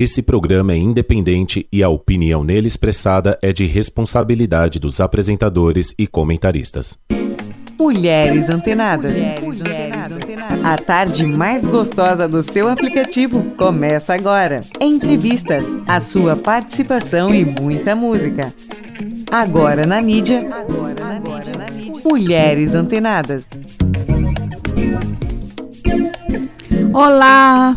Esse programa é independente e a opinião nele expressada é de responsabilidade dos apresentadores e comentaristas. Mulheres Antenadas. Mulheres Antenadas. A tarde mais gostosa do seu aplicativo começa agora. Entrevistas, a sua participação e muita música. Agora na mídia. Agora na mídia. Mulheres Antenadas. Olá,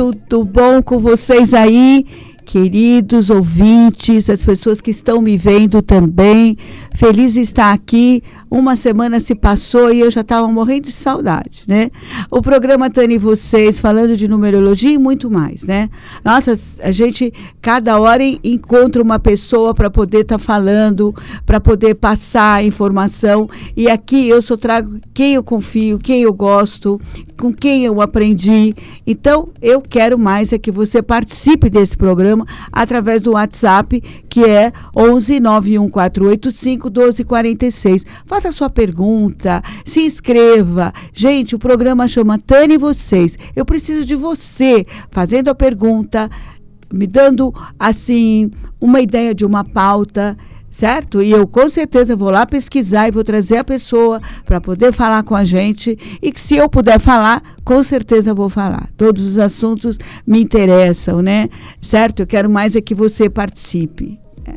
tudo bom com vocês aí? Queridos ouvintes, as pessoas que estão me vendo também, feliz estar aqui. Uma semana se passou e eu já estava morrendo de saudade, né? O programa Tani Vocês, falando de numerologia e muito mais, né? Nossa, a gente cada hora encontra uma pessoa para poder estar tá falando, para poder passar informação. E aqui eu só trago quem eu confio, quem eu gosto, com quem eu aprendi. Então, eu quero mais é que você participe desse programa através do WhatsApp, que é 11 91485 1246. Faça sua pergunta, se inscreva. Gente, o programa chama Tane Vocês. Eu preciso de você fazendo a pergunta, me dando assim uma ideia de uma pauta certo? E eu com certeza vou lá pesquisar e vou trazer a pessoa para poder falar com a gente e que se eu puder falar, com certeza vou falar. Todos os assuntos me interessam, né? Certo? Eu quero mais é que você participe. É.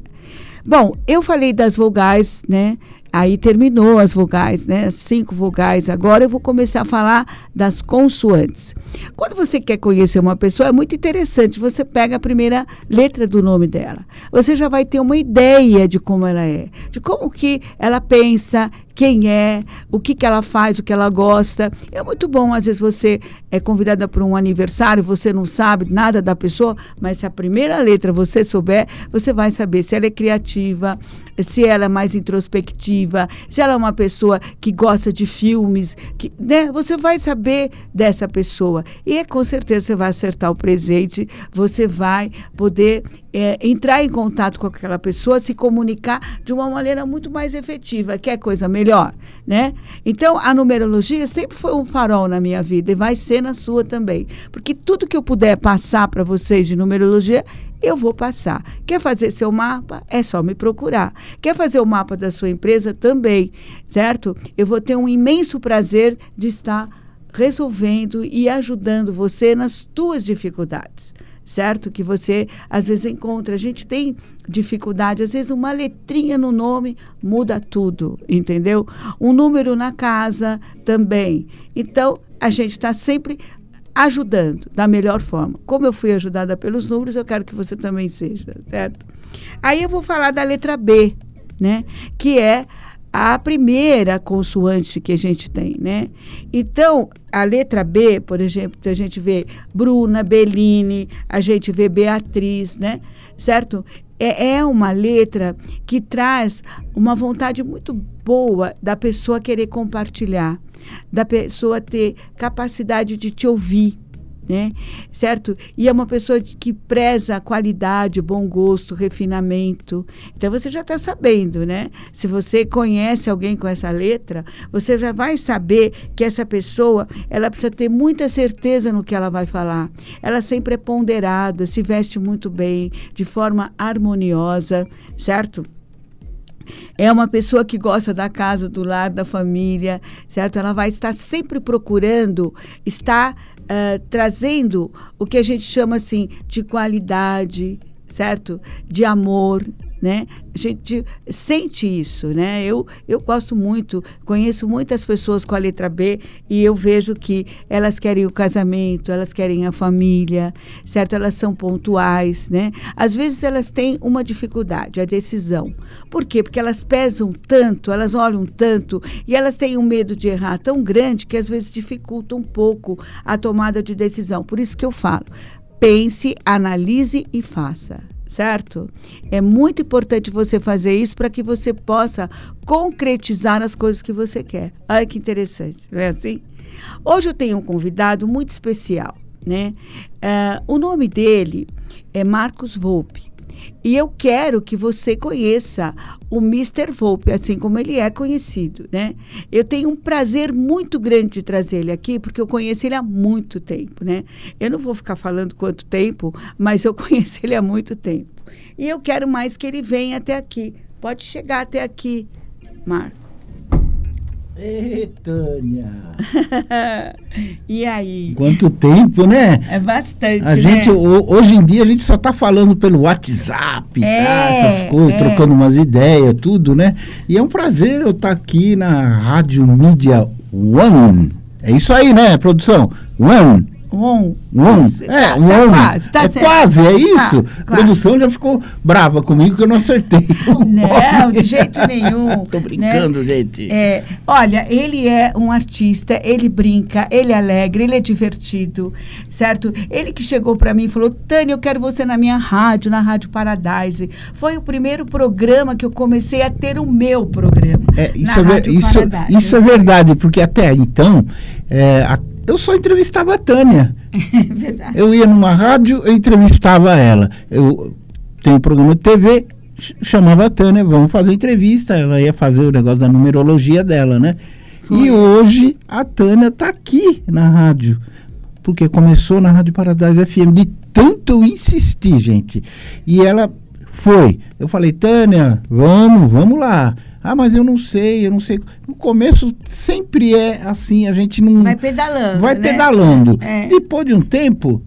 Bom, eu falei das vogais, né? Aí terminou as vogais, né? As cinco vogais. Agora eu vou começar a falar das consoantes. Quando você quer conhecer uma pessoa, é muito interessante. Você pega a primeira letra do nome dela. Você já vai ter uma ideia de como ela é, de como que ela pensa, quem é, o que, que ela faz, o que ela gosta. É muito bom, às vezes você é convidada para um aniversário, você não sabe nada da pessoa, mas se a primeira letra você souber, você vai saber se ela é criativa, se ela é mais introspectiva, se ela é uma pessoa que gosta de filmes, que, né? Você vai saber dessa pessoa. E com certeza você vai acertar o presente, você vai poder é, entrar em contato com aquela pessoa, se comunicar de uma maneira muito mais efetiva. Quer coisa melhor, né? Então, a numerologia sempre foi um farol na minha vida e vai ser na sua também. Porque tudo que eu puder passar para vocês de numerologia, eu vou passar. Quer fazer seu mapa? É só me procurar. Quer fazer o mapa da sua empresa? Também, certo? Eu vou ter um imenso prazer de estar resolvendo e ajudando você nas tuas dificuldades certo? Que você às vezes encontra. A gente tem dificuldade, às vezes uma letrinha no nome muda tudo, entendeu? Um número na casa também. Então, a gente está sempre ajudando da melhor forma. Como eu fui ajudada pelos números, eu quero que você também seja, certo? Aí eu vou falar da letra B, né? Que é a primeira consoante que a gente tem, né? Então, a letra B, por exemplo, a gente vê Bruna, Beline, a gente vê Beatriz, né? Certo? É, é uma letra que traz uma vontade muito boa da pessoa querer compartilhar, da pessoa ter capacidade de te ouvir, né? Certo? E é uma pessoa que preza a qualidade, bom gosto, refinamento. Então você já está sabendo, né? Se você conhece alguém com essa letra, você já vai saber que essa pessoa, ela precisa ter muita certeza no que ela vai falar. Ela sempre é ponderada, se veste muito bem, de forma harmoniosa, certo? É uma pessoa que gosta da casa, do lar, da família, certo? Ela vai estar sempre procurando estar uh, trazendo o que a gente chama assim de qualidade, certo? De amor, né? A gente sente isso, né? Eu, eu gosto muito, conheço muitas pessoas com a letra B e eu vejo que elas querem o casamento, elas querem a família, certo? Elas são pontuais, né? Às vezes elas têm uma dificuldade, a decisão. Por quê? Porque elas pesam tanto, elas olham tanto e elas têm um medo de errar tão grande que às vezes dificulta um pouco a tomada de decisão. Por isso que eu falo, pense, analise e faça certo? É muito importante você fazer isso para que você possa concretizar as coisas que você quer. Olha que interessante, não é assim? Hoje eu tenho um convidado muito especial, né? Uh, o nome dele é Marcos Volpe. E eu quero que você conheça o Mr. Volpe, assim como ele é conhecido, né? Eu tenho um prazer muito grande de trazer ele aqui, porque eu conheço ele há muito tempo, né? Eu não vou ficar falando quanto tempo, mas eu conheço ele há muito tempo. E eu quero mais que ele venha até aqui. Pode chegar até aqui, Marco. Ei, Tânia. e aí? Quanto tempo, né? É bastante, a né? gente Hoje em dia a gente só tá falando pelo WhatsApp, É, tá? essas coisas, é. trocando umas ideias, tudo, né? E é um prazer eu estar aqui na Rádio Mídia One. É isso aí, né, produção? One. Um. Tá- é, tá one. quase, tá é certo. quase, é isso. Tá, A produção já ficou brava comigo que eu não acertei. Não, de jeito nenhum. Tô brincando, gente. É, olha, ele é um artista, ele brinca, ele é alegre, ele é divertido, certo? Ele que chegou para mim e falou: Tânia, eu quero você na minha rádio, na Rádio Paradise. Foi o primeiro programa que eu comecei a ter o meu programa. É, isso, é, ver- Rádio isso, isso é verdade, porque até então é, a- eu só entrevistava a Tânia. É verdade. Eu ia numa rádio, eu entrevistava ela. Eu tenho um programa de TV, ch- chamava a Tânia, vamos fazer entrevista. Ela ia fazer o negócio da numerologia dela, né? Foi. E hoje a Tânia está aqui na rádio. Porque começou na Rádio Paradise FM, de tanto eu insistir, gente. E ela foi. Eu falei, Tânia, vamos, vamos lá. Ah, mas eu não sei, eu não sei. No começo sempre é assim, a gente não. Vai pedalando. vai né? pedalando. É. Depois de um tempo,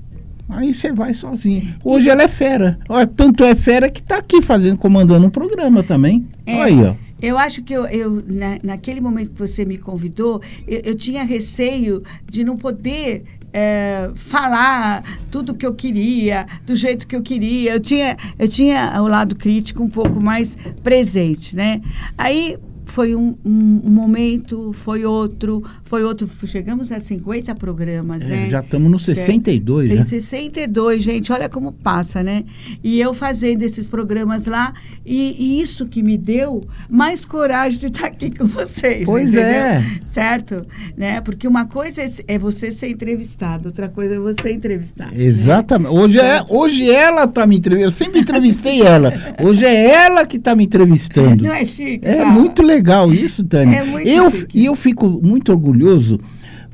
aí você vai sozinho. Hoje ela é fera. Olha, tanto é fera que está aqui fazendo, comandando um programa também. É. Olha aí, ó. Eu acho que eu, eu, na, naquele momento que você me convidou, eu, eu tinha receio de não poder eh, falar tudo que eu queria, do jeito que eu queria. Eu tinha, eu tinha o lado crítico um pouco mais presente, né? Aí foi um, um- um momento, foi outro, foi outro. Chegamos a 50 programas, É, né? já estamos no Certo. 62, Tem já. 62, gente, olha como passa, né? E eu fazendo esses programas lá, e, e isso que me deu mais coragem de estar aqui com vocês. Pois entendeu? é. Certo? Né? Porque uma coisa é, é você ser entrevistado, outra coisa é você entrevistar. né? Exatamente. Hoje, é, Certo. hoje ela está me entrevistando. Eu sempre entrevistei ela. Hoje é ela que está me entrevistando. Não é chique? É Fala. muito legal isso, Tânia. É muito eu, chique. E eu fico muito orgulhoso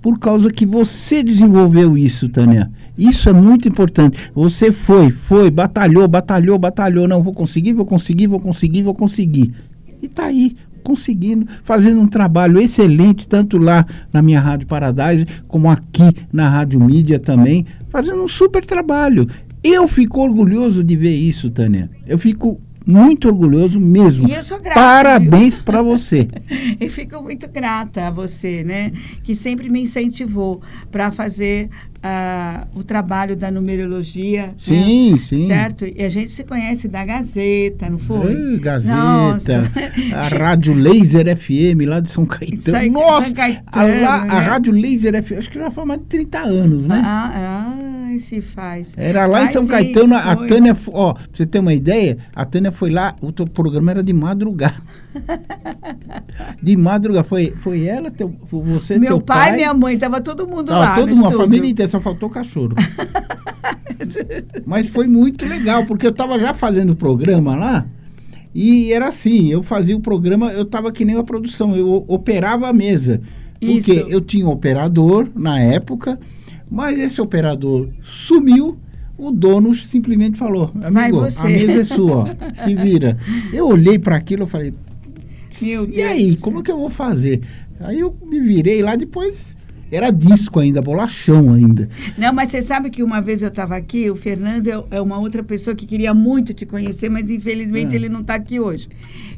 por causa que você desenvolveu isso, Tânia. Isso é muito importante. Você foi, foi, batalhou, batalhou, batalhou. Não, vou conseguir, vou conseguir, vou conseguir, vou conseguir. E tá aí, conseguindo, fazendo um trabalho excelente, tanto lá na minha Rádio Paradise, como aqui na Rádio Mídia também, fazendo um super trabalho. Eu fico orgulhoso de ver isso, Tânia. Eu fico muito orgulhoso mesmo. E eu sou grata, Parabéns para você. Eu fico muito grata a você, né? Que sempre me incentivou para fazer ah, o trabalho da numerologia. né? Sim, sim. Certo? E a gente se conhece da Gazeta, não foi? Ei, Gazeta, Nossa. a Rádio Laser FM lá de São Caetano. Nossa, São Caetano, a, lá- a né? Rádio Laser FM, acho que já faz mais de 30 anos, né? Ah, ah, se faz. Era lá em Ai, São sim, Caetano, a foi. Tânia, fo- ó, pra você ter uma ideia, a Tânia foi lá, o teu programa era de madrugada. de madrugada, foi, foi ela, teu, você, Meu teu pai, pai, minha mãe, tava todo mundo Tava lá toda no uma estúdio. família inteira, só faltou o cachorro. Mas foi muito legal, porque eu tava já fazendo o programa lá, e era assim, eu fazia o programa, eu tava que nem a produção, eu operava a mesa. Porque Isso. eu tinha um operador na época, mas esse operador sumiu, o dono simplesmente falou, amigo, você." a mesa é sua, se vira. Eu olhei para aquilo e falei, Meu e Deus aí, como céu. que eu vou fazer? Aí eu me virei lá, depois era disco ainda, bolachão ainda. Não, mas você sabe que uma vez eu estava aqui, o Fernando é- é uma outra pessoa que queria muito te conhecer, mas infelizmente Ah. ele não está aqui hoje.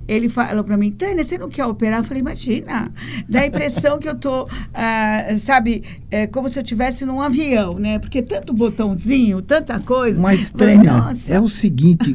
Ele falou para mim, Tânia, você não quer operar? Eu falei, imagina. Dá a impressão que eu tô, ah, sabe, é, como se eu estivesse num avião, né? Porque tanto botãozinho, tanta coisa. Mas, Falei, Tânia, nossa. é o seguinte,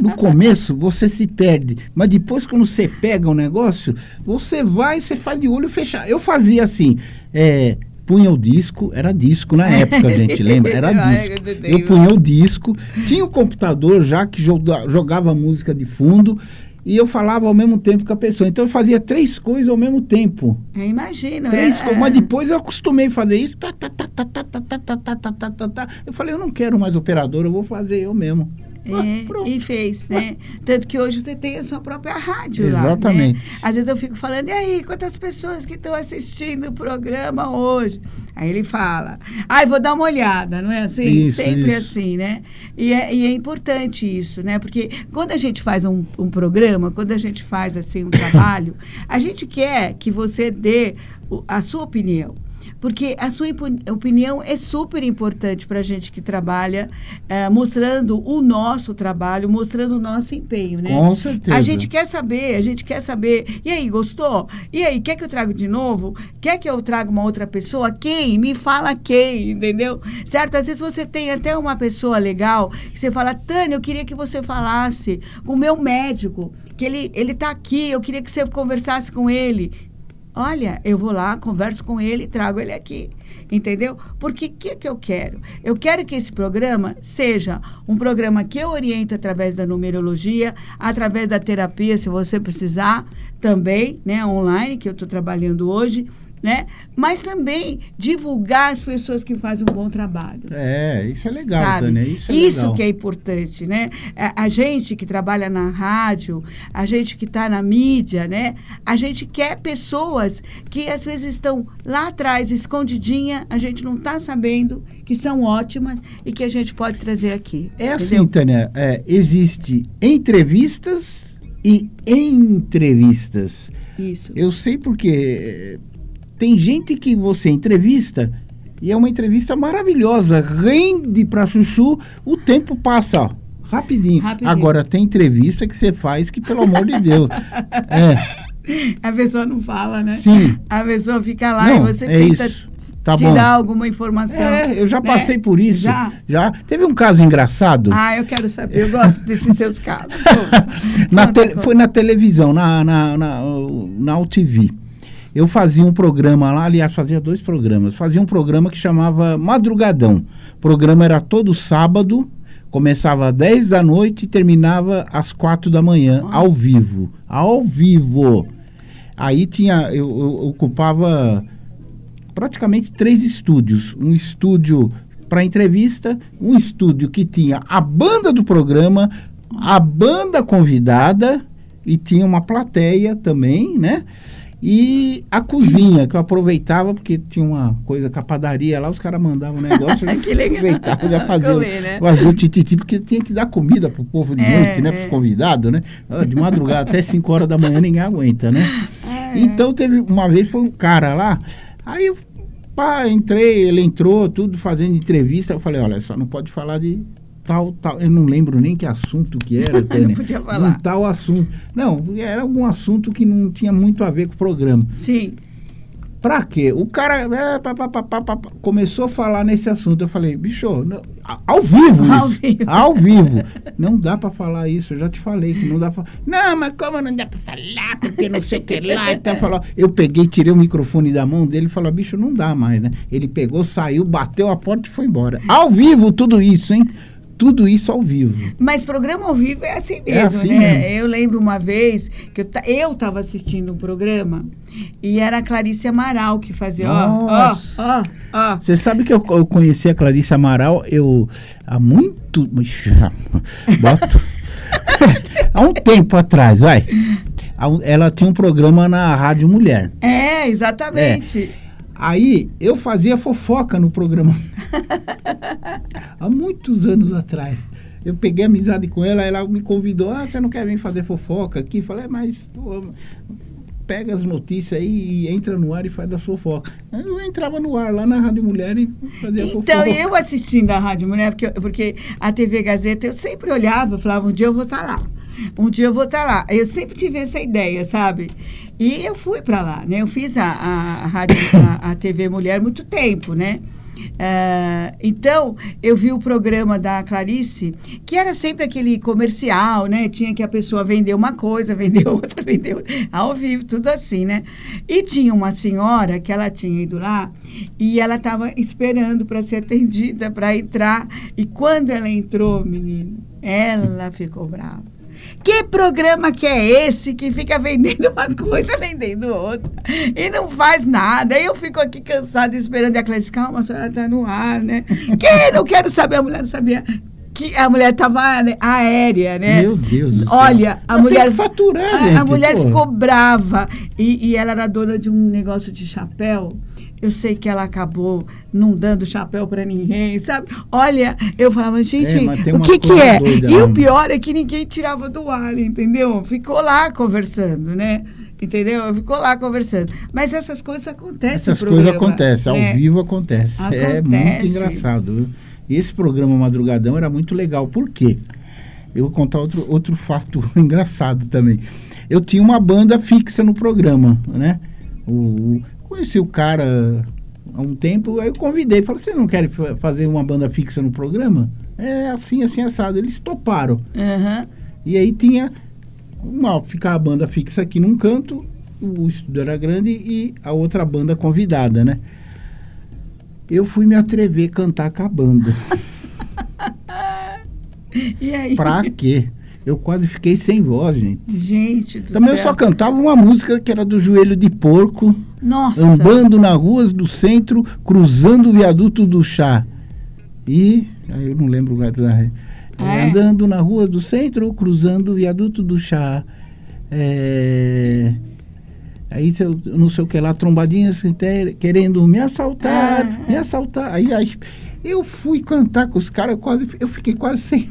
no começo você se perde, mas depois quando você pega o negócio, você vai, você faz de olho fechado. Eu fazia assim, é, punha o disco, era disco na época, gente, lembra? Era disco. Eu punha o disco, tinha o computador já que joga- jogava música de fundo, e eu falava ao mesmo tempo com a pessoa. Então eu fazia três coisas ao mesmo tempo. Eu imagino. Três é, coisas, mas depois eu acostumei a fazer isso. Tá, tá, tá, tá, tá, tá, tá, tá, tá, tá, tá, tá, tá. Eu falei, eu não quero mais operador, eu vou fazer eu mesmo. É, Pronto. e fez, né? Tanto que hoje você tem a sua própria rádio Exatamente. lá. Né? Às vezes eu fico falando, e aí, quantas pessoas que estão assistindo o programa hoje? Aí ele fala, ai, vou dar uma olhada, não é assim? Isso, Sempre isso. assim, né? E é, e é importante isso, né? Porque quando a gente faz um, um programa, quando a gente faz assim um trabalho, a gente quer que você dê a sua opinião. Porque a sua opinião é super importante para a gente que trabalha, eh, mostrando o nosso trabalho, mostrando o nosso empenho, né? Com certeza. A gente quer saber, a gente quer saber. E aí, gostou? E aí, quer que eu trago de novo? Quer que eu traga uma outra pessoa? Quem? Me fala quem, entendeu? Certo? Às vezes você tem até uma pessoa legal que você fala, Tânia, eu queria que você falasse com o meu médico, que ele, ele tá aqui, eu queria que você conversasse com ele. Olha, eu vou lá, converso com ele trago ele aqui. Entendeu? Porque o que, que eu quero? Eu quero que esse programa seja um programa que eu oriento através da numerologia, através da terapia, se você precisar, também, né, online, que eu estou trabalhando hoje, né? Mas também divulgar as pessoas que fazem um bom trabalho É, isso é legal, sabe? Tânia. Isso é legal. que é importante, né? A, gente que trabalha na rádio, a gente que está na mídia, né? A gente quer pessoas que às vezes estão lá atrás, escondidinha, a gente não está sabendo, que são ótimas e que a gente pode trazer aqui. É assim, entendeu? Tânia, é, existe entrevistas e entrevistas. Isso. Eu sei porque tem gente que você entrevista e é uma entrevista maravilhosa, rende pra chuchu, o tempo passa, ó, rapidinho. Rapidinho. Agora tem entrevista que você faz que, pelo amor de Deus. É, A pessoa não fala, né? sim. A pessoa fica lá Não, e você é tenta isso. Tá tirar bom. alguma informação. É, eu já né? passei por isso. Já? Já. Teve um caso engraçado. Ah, eu quero saber. Eu gosto desses seus casos. Na conta. foi na televisão, na, na, na, na UTV. Eu fazia um programa lá, aliás, fazia dois programas. Fazia um programa que chamava Madrugadão. O programa era todo sábado, começava às 10 da noite e terminava às 4 da manhã, ao vivo. Ao vivo. Aí tinha, eu, eu ocupava praticamente três estúdios. Um estúdio para entrevista, um estúdio que tinha a banda do programa, a banda convidada e tinha uma plateia também, né? E a cozinha, que eu aproveitava, porque tinha uma coisa com a padaria lá, os caras mandavam um negócio, eu Que legal. aproveitava, já fazia, Comer, né? fazia o tititi, porque tinha que dar comida pro povo de É, noite, né? é. Pros convidados, né? Ah, De madrugada até 5 horas da manhã ninguém aguenta, né? É. Então teve uma vez foi um cara lá, aí eu pá, entrei, ele entrou, tudo fazendo entrevista, eu falei, olha, só não pode falar de tal, tal, eu não lembro nem que assunto que era, Tânia. podia Um falar. tal assunto. Não, era algum assunto que não tinha muito a ver com o programa. Sim. Pra quê? O cara é, pá, pá, pá, começou a falar nesse assunto. Eu falei, bicho, não- ao vivo isso. Ao vivo. Ao vivo. Não dá pra falar isso. Eu já te falei que não dá pra Não, mas como não dá pra falar? Porque não sei o que lá. Então, falou, eu peguei, tirei o microfone da mão dele e falou, bicho, não dá mais, né? Ele pegou, saiu, bateu a porta e foi embora. Ao vivo tudo isso, hein? Tudo isso ao vivo. Mas programa ao vivo é assim mesmo, É assim né? mesmo. Eu lembro uma vez que eu ta- eu estava assistindo um programa e era a Clarice Amaral que fazia, ó, ó, ó. Você sabe que eu, eu conheci a Clarice Amaral, eu há muito. Boto. há um tempo atrás, vai. Ela tinha um programa na Rádio Mulher. É, exatamente. Aí eu fazia fofoca no programa. há muitos anos atrás. Eu peguei amizade com ela, ela me convidou, ah, você não quer vir fazer fofoca aqui? Falei, "É, mas pô, pega as notícias aí e entra no ar e faz da fofoca. Eu entrava no ar lá na Rádio Mulher e fazia Então, fofoca. eu assistindo a Rádio Mulher, porque, porque a TV Gazeta, eu sempre olhava, falava, um dia eu vou estar lá. Um dia eu vou estar lá. Eu sempre tive essa ideia, sabe? E eu fui para lá, né? Eu fiz a, a, a a, TV Mulher muito tempo, né? Ah, então, eu vi o programa da Clarice, que era sempre aquele comercial, né? Tinha que a pessoa vender uma coisa, vender outra, vender outra, ao vivo, tudo assim, né? E tinha uma senhora que ela tinha ido lá e ela estava esperando para ser atendida, para entrar. E quando ela entrou, menino, ela ficou brava. Que programa que é esse que fica vendendo uma coisa, vendendo outra e não faz nada? Aí eu fico aqui cansada esperando e a Clarice, calma, a senhora está no ar, né? Que não quero saber, a mulher não sabia. que a mulher estava aérea, né? Meu Deus do céu. Olha, a mulher. faturar, a, gente, a mulher pô. ficou brava. E, e ela era dona de um negócio de chapéu. Eu sei que ela acabou não dando chapéu para ninguém, sabe? Olha, eu falava, gente, É, o que que é? doidas E lá, o né? pior é que ninguém tirava do ar, entendeu? Ficou lá conversando, né? Entendeu? Ficou lá conversando. Mas essas coisas acontecem. Essas coisas acontecem, ao né? vivo acontece. É muito Acontece. engraçado. esse programa Madrugadão era muito legal. Por quê? Eu vou contar outro, outro fato engraçado também. Eu tinha uma banda fixa no programa, né? O- conheci o cara há um tempo, aí eu convidei. Falei, você não quer fa- fazer uma banda fixa no programa? É assim, assim, assado. Eles toparam. Aham. E aí tinha uma, ficar a banda fixa aqui num canto, o estúdio era grande e a outra banda convidada, né? Eu fui me atrever a cantar com a banda. E aí? Pra quê? Eu quase fiquei sem voz, gente. Gente do Também eu céu. só cantava uma música que era do Joelho de Porco, Nossa. andando nas ruas do centro, cruzando o viaduto do chá. E. Aí eu não lembro o gato da. É, É? Andando na rua do centro, cruzando o viaduto do chá. É, Aí eu não sei o que lá, trombadinhas quer- querendo me assaltar, Ah, me assaltar. Aí, aí eu fui cantar com os caras, quase, eu fiquei quase sem.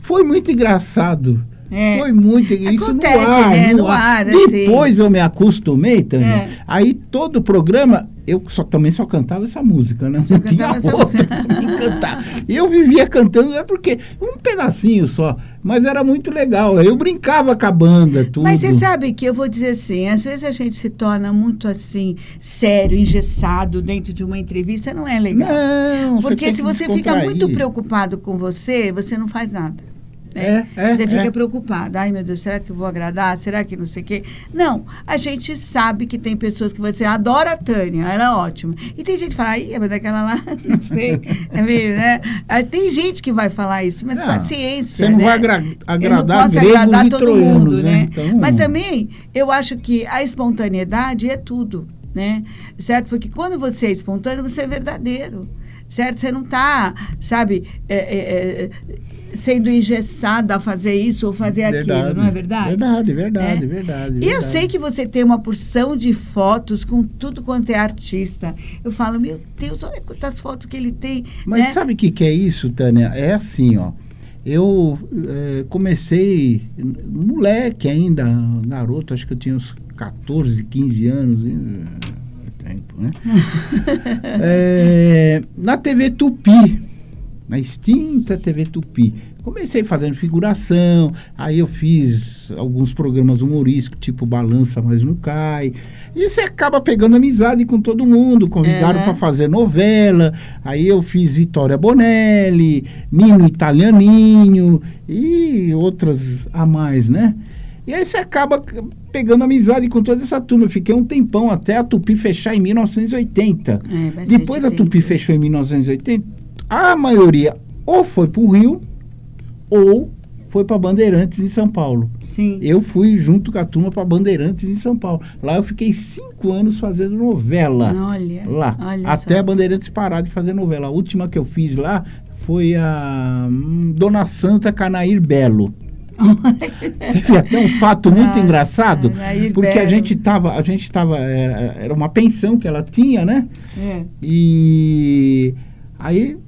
Foi, muito engraçado. É. Foi muito isso Acontece, no ar, né? no, No ar. ar, assim. Depois eu me acostumei, Tânia. É. Aí todo o programa eu só, também só cantava essa música, né? Só Não tinha cantava essa outra música. pra cantar. E eu vivia cantando, é porque um pedacinho só, mas era muito legal. Eu brincava com a banda, tudo. Mas você sabe que eu vou dizer assim, às vezes a gente se torna muito assim, sério, engessado dentro de uma entrevista, não é legal. Não, Porque se você fica muito preocupado com você, você não faz nada. Né? É, é, você fica é. preocupado. Ai, meu Deus, será que eu vou agradar? Será que não sei o quê? Não, a gente sabe que tem pessoas que vão dizer, adora a Tânia, ela é ótima. E tem gente que fala, ai, mas daquela lá, não sei. É meio, né? Ah, Tem gente que vai falar isso, mas Não, paciência. Você não né? vai agra- Eu não agradar posso agradar todo troianos, mundo, né? Então, Mas também eu acho que a espontaneidade é tudo, né? Certo? Porque quando você é espontâneo, você é verdadeiro, certo? Você não está, sabe, é, é, é, sendo engessada a fazer isso ou fazer aquilo, não é verdade? Verdade, verdade, É. verdade. E eu verdade. sei que você tem uma porção de fotos com tudo quanto é artista. Eu falo, meu Deus, olha quantas fotos que ele tem. Mas né? sabe o que, que é isso, Tânia? É assim, ó. Eu eh, comecei, moleque ainda, garoto, acho que eu tinha uns 14, 15 anos. eh, Tempo, né? Eh, na TV Tupi, na extinta TV Tupi. Comecei fazendo figuração, aí eu fiz alguns programas humorísticos, tipo Balança, mas não cai. E você acaba pegando amizade com todo mundo, convidaram É. para fazer novela. Aí eu fiz Vitória Bonelli, Nino Italianinho e outras a mais, né? E aí você acaba pegando amizade com toda essa turma. Eu fiquei um tempão até a Tupi fechar em 1980. É, Depois a. Tupi fechou em 1980, a maioria ou foi para o Rio ou foi para Bandeirantes em São Paulo. Sim. Eu fui junto com a turma para Bandeirantes em São Paulo. Lá eu fiquei cinco anos fazendo novela. Olha. Lá. olha Até só. a Bandeirantes parar de fazer novela. A última que eu fiz lá foi a hum, Dona Santa Canair Belo. Teve até um fato muito Nossa, engraçado, Canair porque a Belo. gente tava, a gente tava, era, era uma pensão que ela tinha, né? É. E aí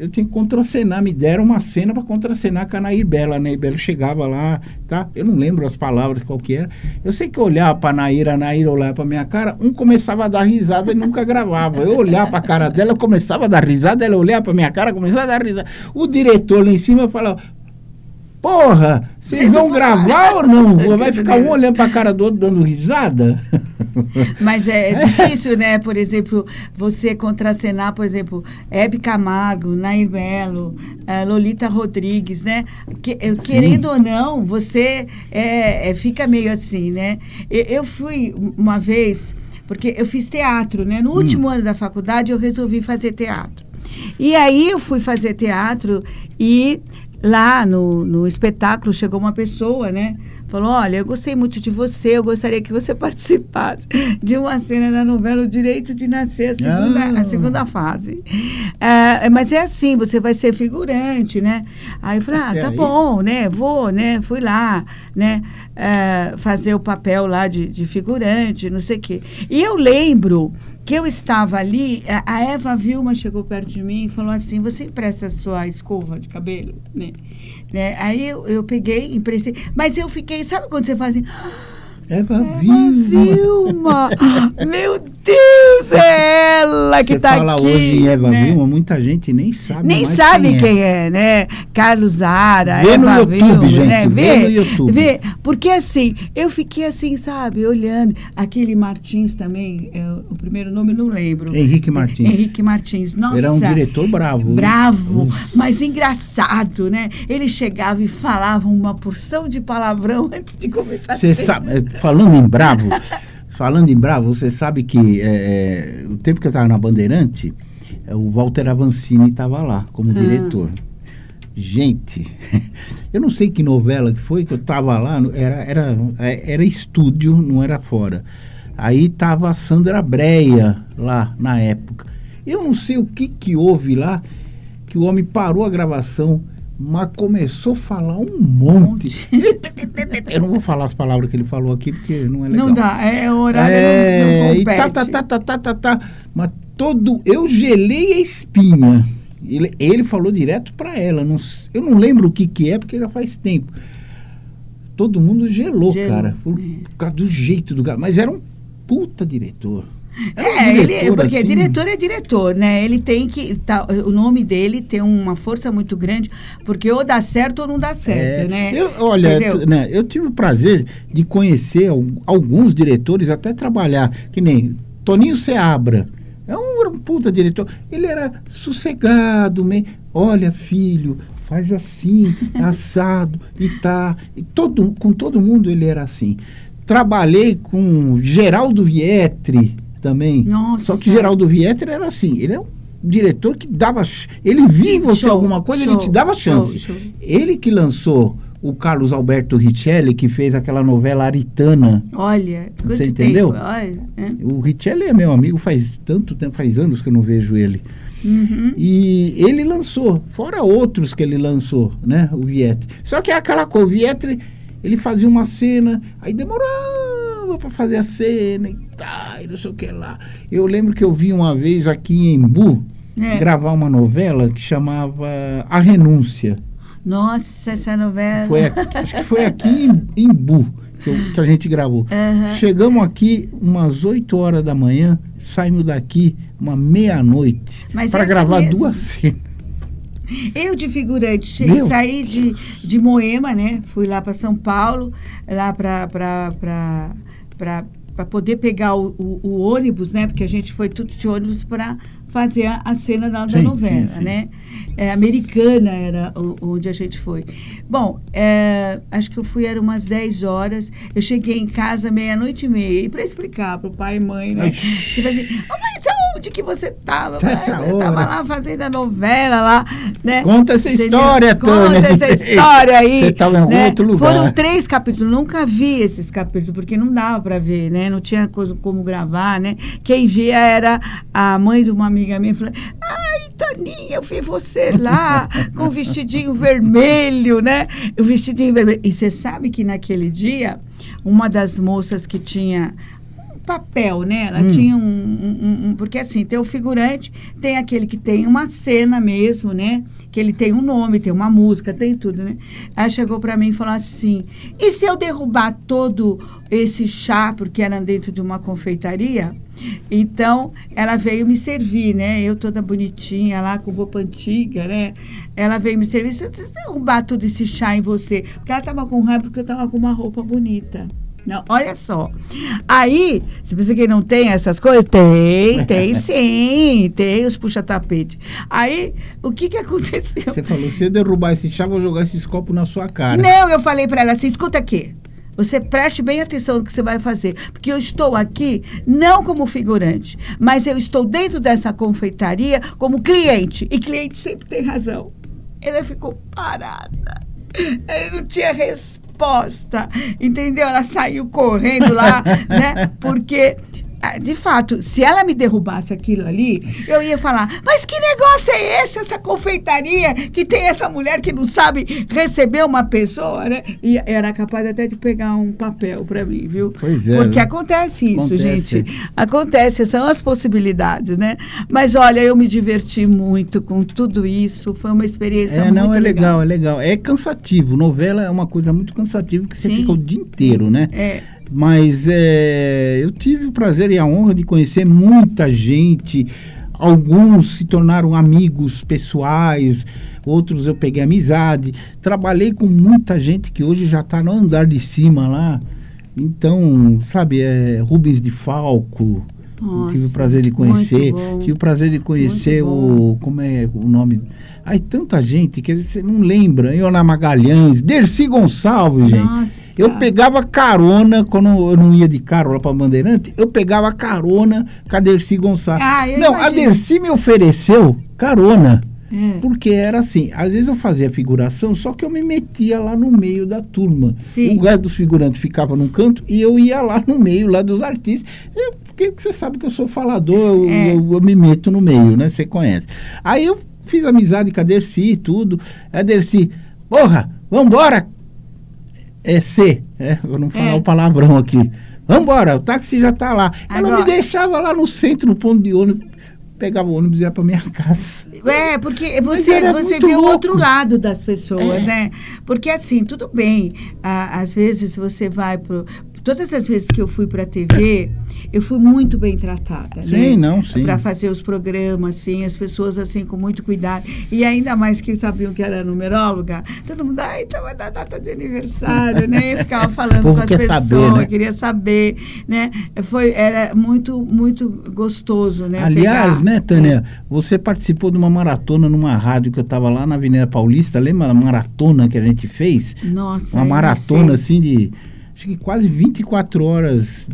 eu tinha que contracenar, me deram uma cena para contracenar com a Nair Bela. Nair Bela chegava lá, tá? Eu não lembro as palavras qual que era. Eu sei que eu olhava para Nair, a Nair olhava para minha cara, um começava a dar risada e nunca gravava. Eu olhava para a cara dela, eu começava a dar risada, ela olhava para minha cara, começava a dar risada. O diretor lá em cima falava: Porra, vocês vão gravar ou não? Vai ficar um olhando para a cara do outro dando risada? Mas é difícil, né? Por exemplo, você contracenar, por exemplo, Hebe Camargo, Nair Belo, eh, Lolita Rodrigues, né? Que- eh, querendo ou não, você é, é, fica meio assim, né? Eu, eu fui uma vez, porque eu fiz teatro, né? No último ano da faculdade, eu resolvi fazer teatro. E aí eu fui fazer teatro e lá no, no espetáculo chegou uma pessoa, né? Falou, olha, eu gostei muito de você, eu gostaria que você participasse de uma cena da novela O Direito de Nascer, a segunda, Ah. a segunda fase. ah, mas é assim, você vai ser figurante, né? Aí eu falei, ah, tá bom, né? Vou, né? Fui lá, né? ah, fazer o papel lá de, de figurante, não sei o quê. E eu lembro que eu estava ali, a, a Eva Vilma chegou perto de mim e falou assim, você empresta a sua escova de cabelo, né? Né? Aí eu, eu peguei, emprestei, mas eu fiquei, sabe quando você faz assim... Eva Eva Vilma. Vilma! Meu Deus, é ela que Você está fala aqui. hoje em Eva né? Vilma, muita gente nem sabe Nem sabe quem, quem é. né? Carlos Zara, Vê no Eva YouTube, Vilma, gente, né? vê Vê, no YouTube. vê. Porque assim, eu fiquei assim, sabe, olhando. Aquele Martins também, é, o primeiro nome eu não lembro. Henrique Martins. Henrique Martins, nossa. Era um diretor bravo. né? Bravo, mas engraçado, né? Ele chegava e falava uma porção de palavrão antes de começar Você sabe, falando em bravo, falando em bravo, você sabe que eh, o tempo que eu estava na Bandeirante, eh, o Walter Avancini estava lá como diretor. Gente, eu não sei que novela que foi que eu estava lá, era, era, eh, era estúdio, não era fora. Aí estava a Sandra Breia lá na época. Eu não sei o que que houve lá, que o homem parou a gravação, mas começou a falar um monte. Eu não vou falar as palavras que ele falou aqui, porque não é legal. Não dá, é o horário É, não, não e compete. tá, tá, tá, tá, tá, tá, tá. Mas todo. Eu gelei a espinha. Ele, ele falou direto pra ela. Não eu não lembro o que que é, porque já faz tempo. Todo mundo gelou, Gelou, cara. Por, é. por causa do jeito do cara. Mas era um puta diretor. Era um É, ele, diretor, porque assim, diretor é diretor, né? Ele tem que. tá, o nome dele tem uma força muito grande, porque ou dá certo ou não dá certo, É, né? Eu, olha, né, eu tive o prazer de conhecer al- alguns diretores, até trabalhar, que nem Toninho Seabra. É um, um puta diretor. Ele era sossegado, meio, olha, filho, faz assim, assado, e tá. E todo, com todo mundo ele era assim. Trabalhei com Geraldo Vietri também. Nossa. Só que Geraldo Vietri era assim, ele é um diretor que dava. Ele via em você Show, alguma coisa, ele show, te dava chance. show. Ele que lançou o Carlos Alberto Richelli, que fez aquela novela Aritana. Olha, Você entendeu? tempo. Olha, é. O Richelli é meu amigo faz tanto tempo, faz anos que eu não vejo ele. Uhum. E ele lançou, fora outros que ele lançou, né? O Vietri. Só que é aquela coisa, o Vietri, ele fazia uma cena, aí demorava para fazer a cena e tal, e não sei o que lá. Eu lembro que eu vi uma vez aqui em Embu É. gravar uma novela que chamava A Renúncia. Nossa, essa novela. Foi aqui- acho que foi aqui em, em Bu que, eu- que a gente gravou. Aham. Chegamos aqui umas 8 horas da manhã, saímos daqui uma meia-noite para gravar mesmo. duas cenas. Eu de figurante, che- Meu. saí de, de Moema, né? Fui lá para São Paulo, lá para poder pegar o, o- o ônibus, né? Porque a gente foi tudo de ônibus para fazer a, a cena da, da Sim, novela, sim, sim. né? É, americana era o- onde a gente foi. Bom, é, acho que eu fui, era umas 10 horas. Eu cheguei em casa meia-noite e meia. E para explicar para o pai e mãe, né? Tipo assim, "Ô, mãe, então onde que você estava? Eu estava hora. lá fazendo a novela lá, né? Conta essa Entendeu? história, Tânia. Conta essa história aí. Você estava em né? outro lugar. Foram três capítulos, nunca vi esses capítulos, porque não dava para ver, né? Não tinha coisa como gravar, né? Quem via era a mãe de uma amiga minha, falando, ai, Toninha, eu vi você lá com o vestidinho vermelho, né? O vestidinho vermelho. E você sabe que naquele dia, uma das moças que tinha papel, né? Ela Hum. tinha um, um- um- Porque assim, tem o figurante, tem aquele que tem uma cena mesmo, né? Que ele tem um nome, tem uma música, tem tudo, né? Ela chegou para mim e falou assim: e se eu derrubar todo esse chá, porque era dentro de uma confeitaria? Então, ela veio me servir, né? Eu toda bonitinha lá, com roupa antiga, né? Ela veio me servir. Se eu derrubar todo esse chá em você, porque ela tava com raiva porque eu tava com uma roupa bonita. Não, olha só. Aí, você pensa que não tem essas coisas? Tem, tem sim. Tem os puxa-tapete. Aí, o que que aconteceu? Você falou, se eu derrubar esse chá, vou jogar esses copos na sua cara. Não, eu falei para ela assim: escuta aqui. Você preste bem atenção no que você vai fazer. Porque eu estou aqui não como figurante, mas eu estou dentro dessa confeitaria como cliente. E cliente sempre tem razão. Ela ficou parada. Ela não tinha resposta. Entendeu? Ela saiu correndo lá, né? Porque de fato, se ela me derrubasse aquilo ali, eu ia falar: mas que negócio é esse, essa confeitaria que tem essa mulher que não sabe receber uma pessoa, né? E era capaz até de pegar um papel para mim, viu? Pois é. Porque né? acontece isso, Acontece. gente. Acontece, são as possibilidades, né? Mas olha, eu me diverti muito com tudo isso, foi uma experiência É, muito não, é legal, é legal. É cansativo. Novela é uma coisa muito cansativa que você Sim. fica o dia inteiro, né? É, Mas é, eu tive o prazer e a honra de conhecer muita gente. Alguns se tornaram amigos pessoais, outros eu peguei amizade. Trabalhei com muita gente que hoje já está no andar de cima lá. Então, sabe, é, Rubens de Falco. Nossa, tive o prazer de conhecer. Tive o prazer de conhecer o. Como é o nome? Aí tanta gente que você não lembra. Iona Magalhães, Dercy Gonçalves, gente. Nossa. Eu pegava carona, quando eu não ia de carro lá para Bandeirante, eu pegava carona com a Dercy Gonçalves. Ah, eu não, a imagino. Dercy me ofereceu carona. É. Porque era assim, às vezes eu fazia figuração, só que eu me metia lá no meio da turma. Sim. O resto dos figurantes ficava num canto e eu ia lá no meio, lá dos artistas. Eu- porque você sabe que eu sou falador, eu, É. eu- eu me meto no meio, né? Você conhece. Aí eu fiz amizade com a Dercy e tudo. A Dercy, porra, vambora! É C, é, eu não falar É. o palavrão aqui. Vambora, o táxi já tá lá. Ela Agora- me deixava lá no centro, no ponto de ônibus, pegava o ônibus e ia pra minha casa. É, porque você, você vê o louco. outro lado das pessoas, É. né? Porque assim, tudo bem. às vezes você vai pro. Todas as vezes que eu fui para a TV, eu fui muito bem tratada, Sim, né? não, sim. Para fazer os programas, assim, as pessoas assim com muito cuidado. E ainda mais que sabiam que era numeróloga, todo mundo, ai, estava da data de aniversário, né? E ficava falando com as pessoas, saber, né? queria saber, né? Foi, era muito, muito gostoso, né? Aliás, pegar- né, Tânia, você participou de uma maratona numa rádio que eu estava lá na Avenida Paulista, lembra a maratona que a gente fez? Nossa, Uma eu maratona assim de acho que quase 24 horas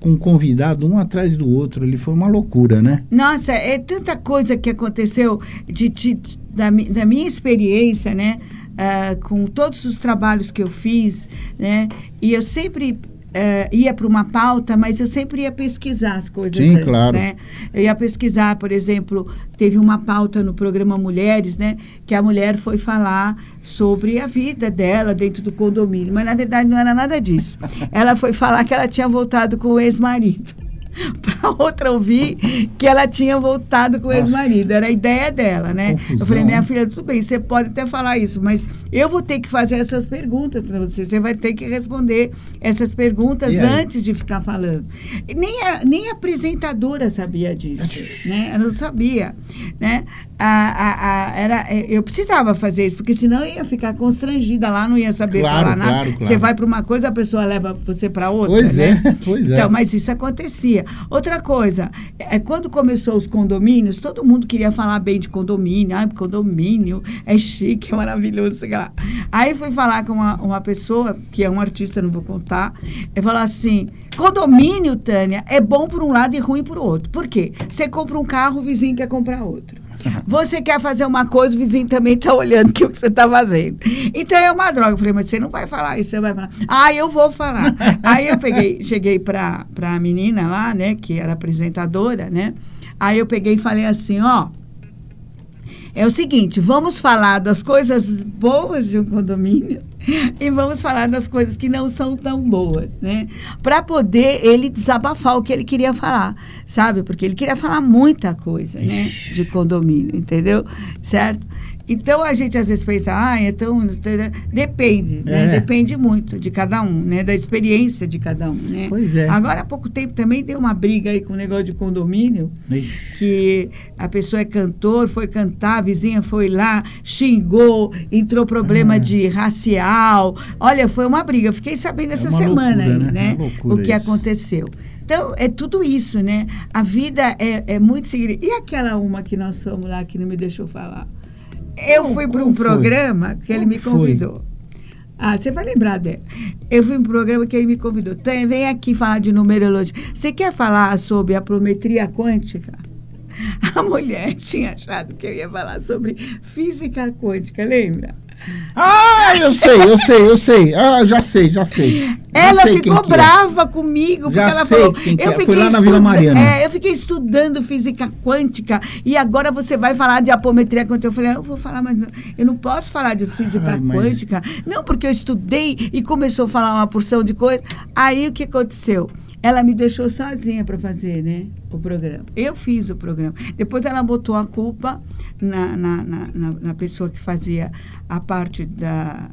com um convidado um atrás do outro, ele foi uma loucura, né? Nossa, é tanta coisa que aconteceu de, de- da, da minha experiência, né? ah, com todos os trabalhos que eu fiz, né? E eu sempre ah, ia para uma pauta, mas eu sempre ia pesquisar as coisas Sim, antes, claro. né? Eu ia pesquisar, por exemplo, teve uma pauta no programa Mulheres, né? Que a mulher foi falar sobre a vida dela dentro do condomínio, mas na verdade não era nada disso. Ela foi falar que ela tinha voltado com o ex-marido. para outra ouvir que ela tinha voltado com o ex-marido. Era a ideia dela, né? Confusão, eu falei, minha filha, tudo bem, você pode até falar isso, mas eu vou ter que fazer essas perguntas para você. Você vai ter que responder essas perguntas antes de ficar falando. Nem a, nem a apresentadora sabia disso, né? Ela não sabia, né? A, a, a- era, é, eu precisava fazer isso, porque senão eu ia ficar constrangida lá, não ia saber Claro, falar nada. claro, claro. Você vai para uma coisa, a pessoa leva você para outra, Pois né? é, pois é. Então, mas isso acontecia. Outra coisa, é, quando começou os condomínios, todo mundo queria falar bem de condomínio. Ah, condomínio é chique, é maravilhoso, sei lá. Aí fui falar com uma, uma pessoa, que é um artista, não vou contar, e falou assim: condomínio, Tânia, é bom por um lado e ruim por outro. Por quê? Você compra um carro, o vizinho quer comprar outro. Você quer fazer uma coisa, o vizinho também está olhando que o que você está fazendo. Então é uma droga. Eu falei, mas você não vai falar isso, você vai falar. Ah, eu vou falar. Aí eu peguei, cheguei para a menina lá, né, que era apresentadora, né? Aí eu peguei e falei assim, ó. É o seguinte, vamos falar das coisas boas de um condomínio e vamos falar das coisas que não são tão boas, né? Para poder ele desabafar o que ele queria falar, sabe? Porque ele queria falar muita coisa, né? De condomínio, entendeu? Certo? Então a gente às vezes pensa, ah, então depende, né? É. Depende muito de cada um, né? Da experiência de cada um, né? Pois é. Agora há pouco tempo também deu uma briga aí com o negócio de condomínio Ixi, que a pessoa é cantor, foi cantar, a vizinha foi lá, xingou, entrou problema Ah. de racial. Olha, foi uma briga. Eu fiquei sabendo essa uma semana loucura, aí, né? né? Loucura O que isso. aconteceu. Então, é tudo isso, né? A vida é, é muito seguida. E aquela uma que nós fomos lá que não me deixou falar? Eu fui para um foi? programa que ele me foi? convidou. Ah, você vai lembrar dela. Eu fui para um programa que ele me convidou. Tem, vem aqui falar de numerologia. Você quer falar sobre a prometria quântica? A mulher tinha achado que eu ia falar sobre física quântica, lembra? Ah, eu sei, eu sei, eu sei. Ah, já sei, já sei. Já Ela sei ficou é. brava comigo, porque Já ela falou. eu é. Fiquei lá na Vila estuda- Mariana. é, eu fiquei estudando física quântica e agora você vai falar de apometria quântica. Eu falei, "Ah, eu vou falar, mas não- eu não posso falar de física Ai, mas- quântica. Não, porque eu estudei e começou a falar uma porção de coisa. Aí o que aconteceu? Ela me deixou sozinha para fazer, né? O programa. Eu fiz o programa. Depois ela botou a culpa na, na, na, na- pessoa que fazia a parte da,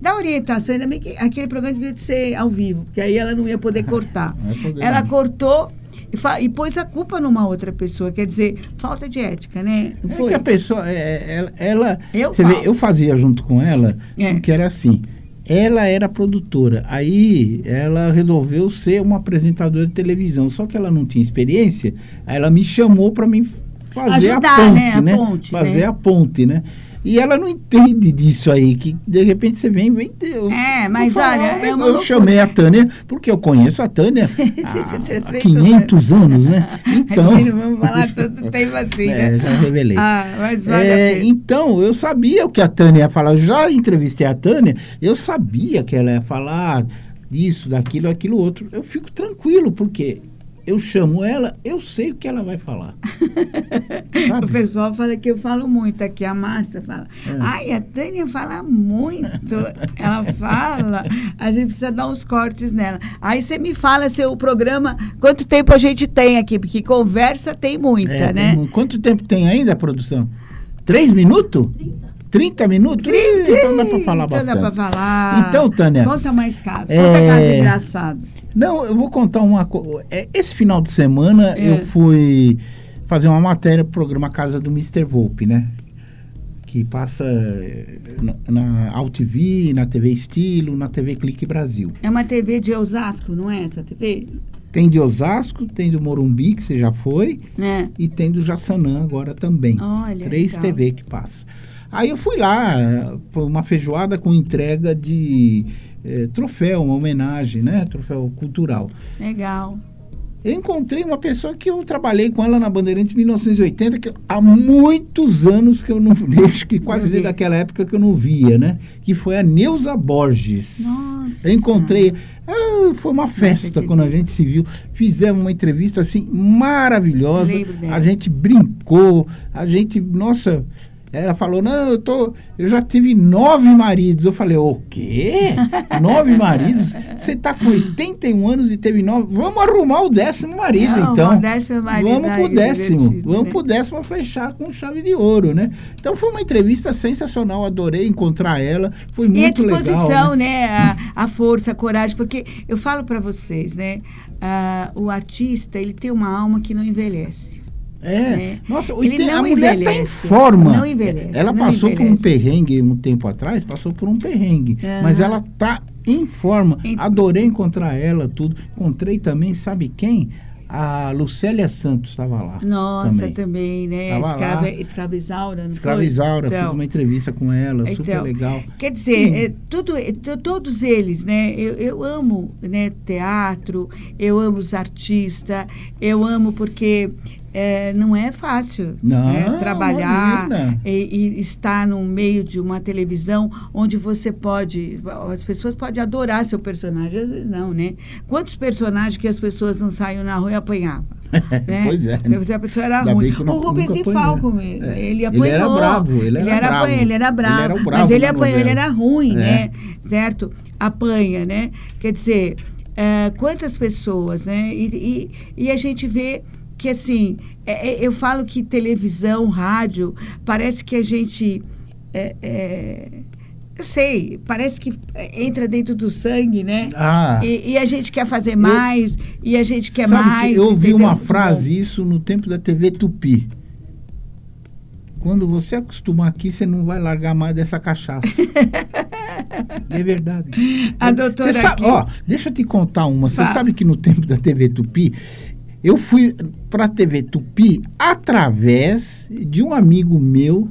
da orientação. Ainda bem que aquele programa devia de ser ao vivo, porque aí ela não ia poder cortar. Ia poder, ela não. cortou e, fa- e pôs a culpa numa outra pessoa. Quer dizer, falta de ética, né? Não É foi? que a pessoa, é, ela, ela- Eu vê, eu fazia junto com ela, É. que era assim. Ela era produtora, aí ela resolveu ser uma apresentadora de televisão, só que ela não tinha experiência, aí ela me chamou para mim fazer Ajudar, a ponte, né? A né? ponte, fazer né? a ponte, né? E ela não entende disso aí, que de repente você vem, vem. Eu, É, mas olha, é. Eu loucura. chamei a Tânia, porque eu conheço a Tânia há, há 300 500 anos, né? Então. Não vamos falar tanto tempo assim, É, né? já revelei. Ah, mas vale É, então, eu sabia o que a Tânia ia falar. Eu já entrevistei a Tânia, eu sabia que ela ia falar disso, daquilo, aquilo outro. Eu fico tranquilo, porque eu chamo ela, eu sei o que ela vai falar. O pessoal fala que eu falo muito aqui, a Márcia fala. É. Ai, a Tânia fala muito. Ela fala, a gente precisa dar uns cortes nela. Aí você me fala seu programa, quanto tempo a gente tem aqui, porque conversa tem muita, É, né? tem- quanto tempo tem ainda a produção? Três minutos? 30 minutos? Ih, Então dá pra falar Então bastante. dá pra falar. Então, Tânia, Conta mais casos. É. Conta caso engraçado. Não, eu vou contar uma coisa. Esse final de semana É. eu fui fazer uma matéria pro programa Casa do Mr. Volpe, né? Que passa eh, na, na AltV, na TV Estilo, na TV Clique Brasil. É uma TV de Osasco, não é essa TV? Tem de Osasco, tem do Morumbi, que você já foi, É. e tem do Jaçanã agora também. Olha. Três legal. TV que passa. Aí eu fui lá, uma feijoada com entrega de eh, troféu, uma homenagem, né? Troféu cultural. Legal. Eu encontrei uma pessoa que eu trabalhei com ela na Bandeirantes em 1980, que há muitos anos que eu não vejo, que quase desde aquela época que eu não via, né? Que foi a Neuza Borges. Nossa. Eu encontrei. ah, foi uma festa quando a gente se viu. Fizemos uma entrevista assim maravilhosa. A gente brincou, a gente, nossa. Ela falou, não, eu tô. Eu já tive nove maridos. Eu falei, o quê? Nove maridos? Você tá com 81 anos e teve nove. Vamos arrumar o décimo marido, Não, então. o décimo marido, Vamos pro que décimo. divertido, Vamos né? pro décimo fechar com chave de ouro, né? Então foi uma entrevista sensacional. Adorei encontrar ela. Foi muito E a disposição, legal. né? A, a força, a coragem, porque eu falo para vocês, né? ah, o artista, ele tem uma alma que não envelhece. É. né? Nossa, Ele tem- a não mulher envelhece. tá em forma. Não envelhece, Ela não passou por um envelhece. perrengue um tempo atrás, passou por um perrengue. Aham. Mas ela tá em forma. Ent- Adorei encontrar ela, tudo. Encontrei também, sabe quem? A Lucélia Santos estava lá. Nossa, também. também, né? Escrava, lá. escravizaura, não Escravizaura, foi? fiz uma entrevista com ela, super Então, legal. Quer dizer, é, tudo, é, to- todos eles, né? Eu, eu amo né, teatro, eu amo os artistas, eu amo porque é, não é fácil Não, né, trabalhar e, e estar no meio de uma televisão onde você pode. As pessoas podem adorar seu personagem, às vezes não, né? Quantos personagens que as pessoas não saíam na rua e apanhavam? né? Pois é. Porque A pessoa era Ainda ruim. não- o Rubens apanhei. Falco, É. ele Ele apanhou. era bravo, ele era bravo. apanha- ele era bravo. Ele era bravo mas ele apanhou, ele era ruim, É. né? Certo? Apanha, né? Quer dizer, é, quantas pessoas, né? E, e, e a gente vê que, assim, é, é, eu falo que televisão, rádio, parece que a gente. é, é, eu sei, parece que entra dentro do sangue, né? Ah, E, e a gente quer fazer mais, e a gente quer mais. que eu ouvi uma frase isso no tempo da TV Tupi. Quando você acostumar aqui, você não vai largar mais dessa cachaça. é verdade. A doutora sabe- ó, deixa eu te contar uma. Você sabe que no tempo da TV Tupi, eu fui para a TV Tupi através de um amigo meu,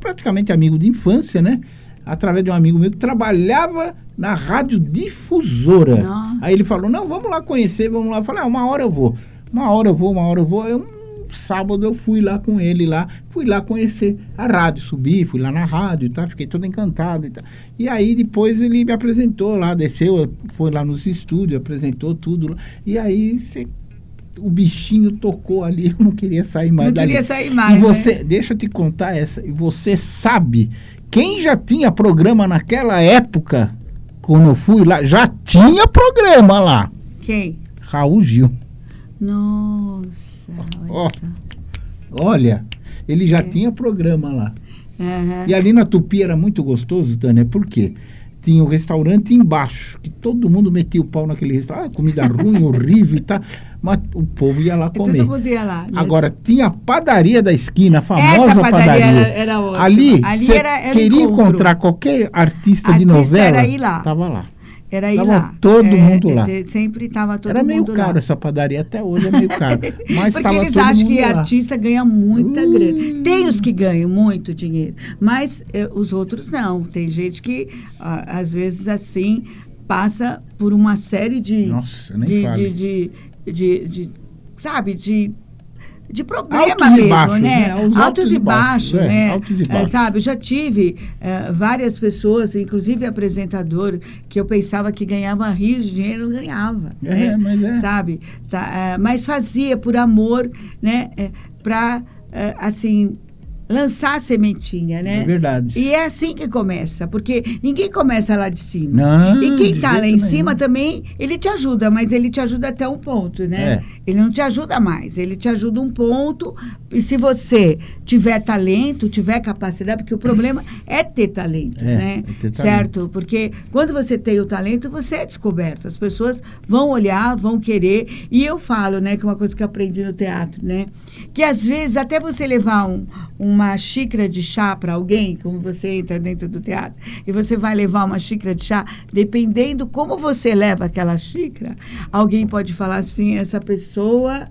praticamente amigo de infância, né? Através de um amigo meu que trabalhava na rádio difusora. Nossa. Aí ele falou: Não, vamos lá conhecer, vamos lá. Eu falei: ah, Uma hora eu vou. Uma hora eu vou, uma hora eu vou. Eu, hum, sábado eu fui lá com ele lá, fui lá conhecer a rádio, subi, fui lá na rádio, tá? Fiquei todo encantado e tal. E aí depois ele me apresentou lá, desceu, foi lá nos estúdios, apresentou tudo. lá. E aí você o bichinho tocou ali, eu não queria sair mais Não dali. queria sair mais, E você, né? deixa eu te contar essa, e você sabe, quem já tinha programa naquela época, quando eu fui lá, já tinha programa lá. Quem? Raul Gil. Nossa, olha Ó. só. Olha, ele É. já tinha programa lá. Aham. E ali na Tupi era muito gostoso, Tânia, por quê? Tinha o restaurante embaixo, que todo mundo metia o pau naquele restaurante. Ah, comida ruim, horrível e tal. Mas o povo ia lá comer. Todo mundo ia lá. Agora, tinha a padaria da esquina, a famosa Essa padaria padaria. era- era ótima. Ali, Ali era- era queria encontro. encontrar qualquer artista, de Artista novela, era ir lá. tava lá. Era ir Tava lá. todo mundo lá. é, Sempre estava todo Era meio mundo caro lá. essa padaria, até hoje é meio caro. Mas Porque eles acham mundo que lá. artista ganha muita Ui. grana. Tem os que ganham muito dinheiro, mas eh, os outros não. Tem gente que, ah, às vezes, assim, passa por uma série de. Nossa, nem de, de, de, de- de- Sabe, de. De problema Altos mesmo, baixos, né? né? Os Altos, e baixos, é, né? altos e Eh, baixos. sabe, eu já tive eh, várias pessoas, inclusive apresentador, que eu pensava que ganhava rios de dinheiro, não ganhava. É, né? mas é. sabe? Tá, eh, mas fazia por amor, né? Para, assim, lançar a sementinha, né? É verdade. E é assim que começa, porque ninguém começa lá de cima. Não, e quem está lá em cima também, ele te ajuda, mas ele te ajuda até um ponto, né? É. Ele não te ajuda mais, ele te ajuda um ponto. E se você tiver talento, tiver capacidade, porque o problema é ter talento, É, né? é ter talento. certo? Porque quando você tem o talento, você é descoberto. As pessoas vão olhar, vão querer. E eu falo, né, que é uma coisa que eu aprendi no teatro, né? Que às vezes até você levar um- uma xícara de chá para alguém, como você entra dentro do teatro, e você vai levar uma xícara de chá, dependendo como você leva aquela xícara, alguém pode falar assim, essa pessoa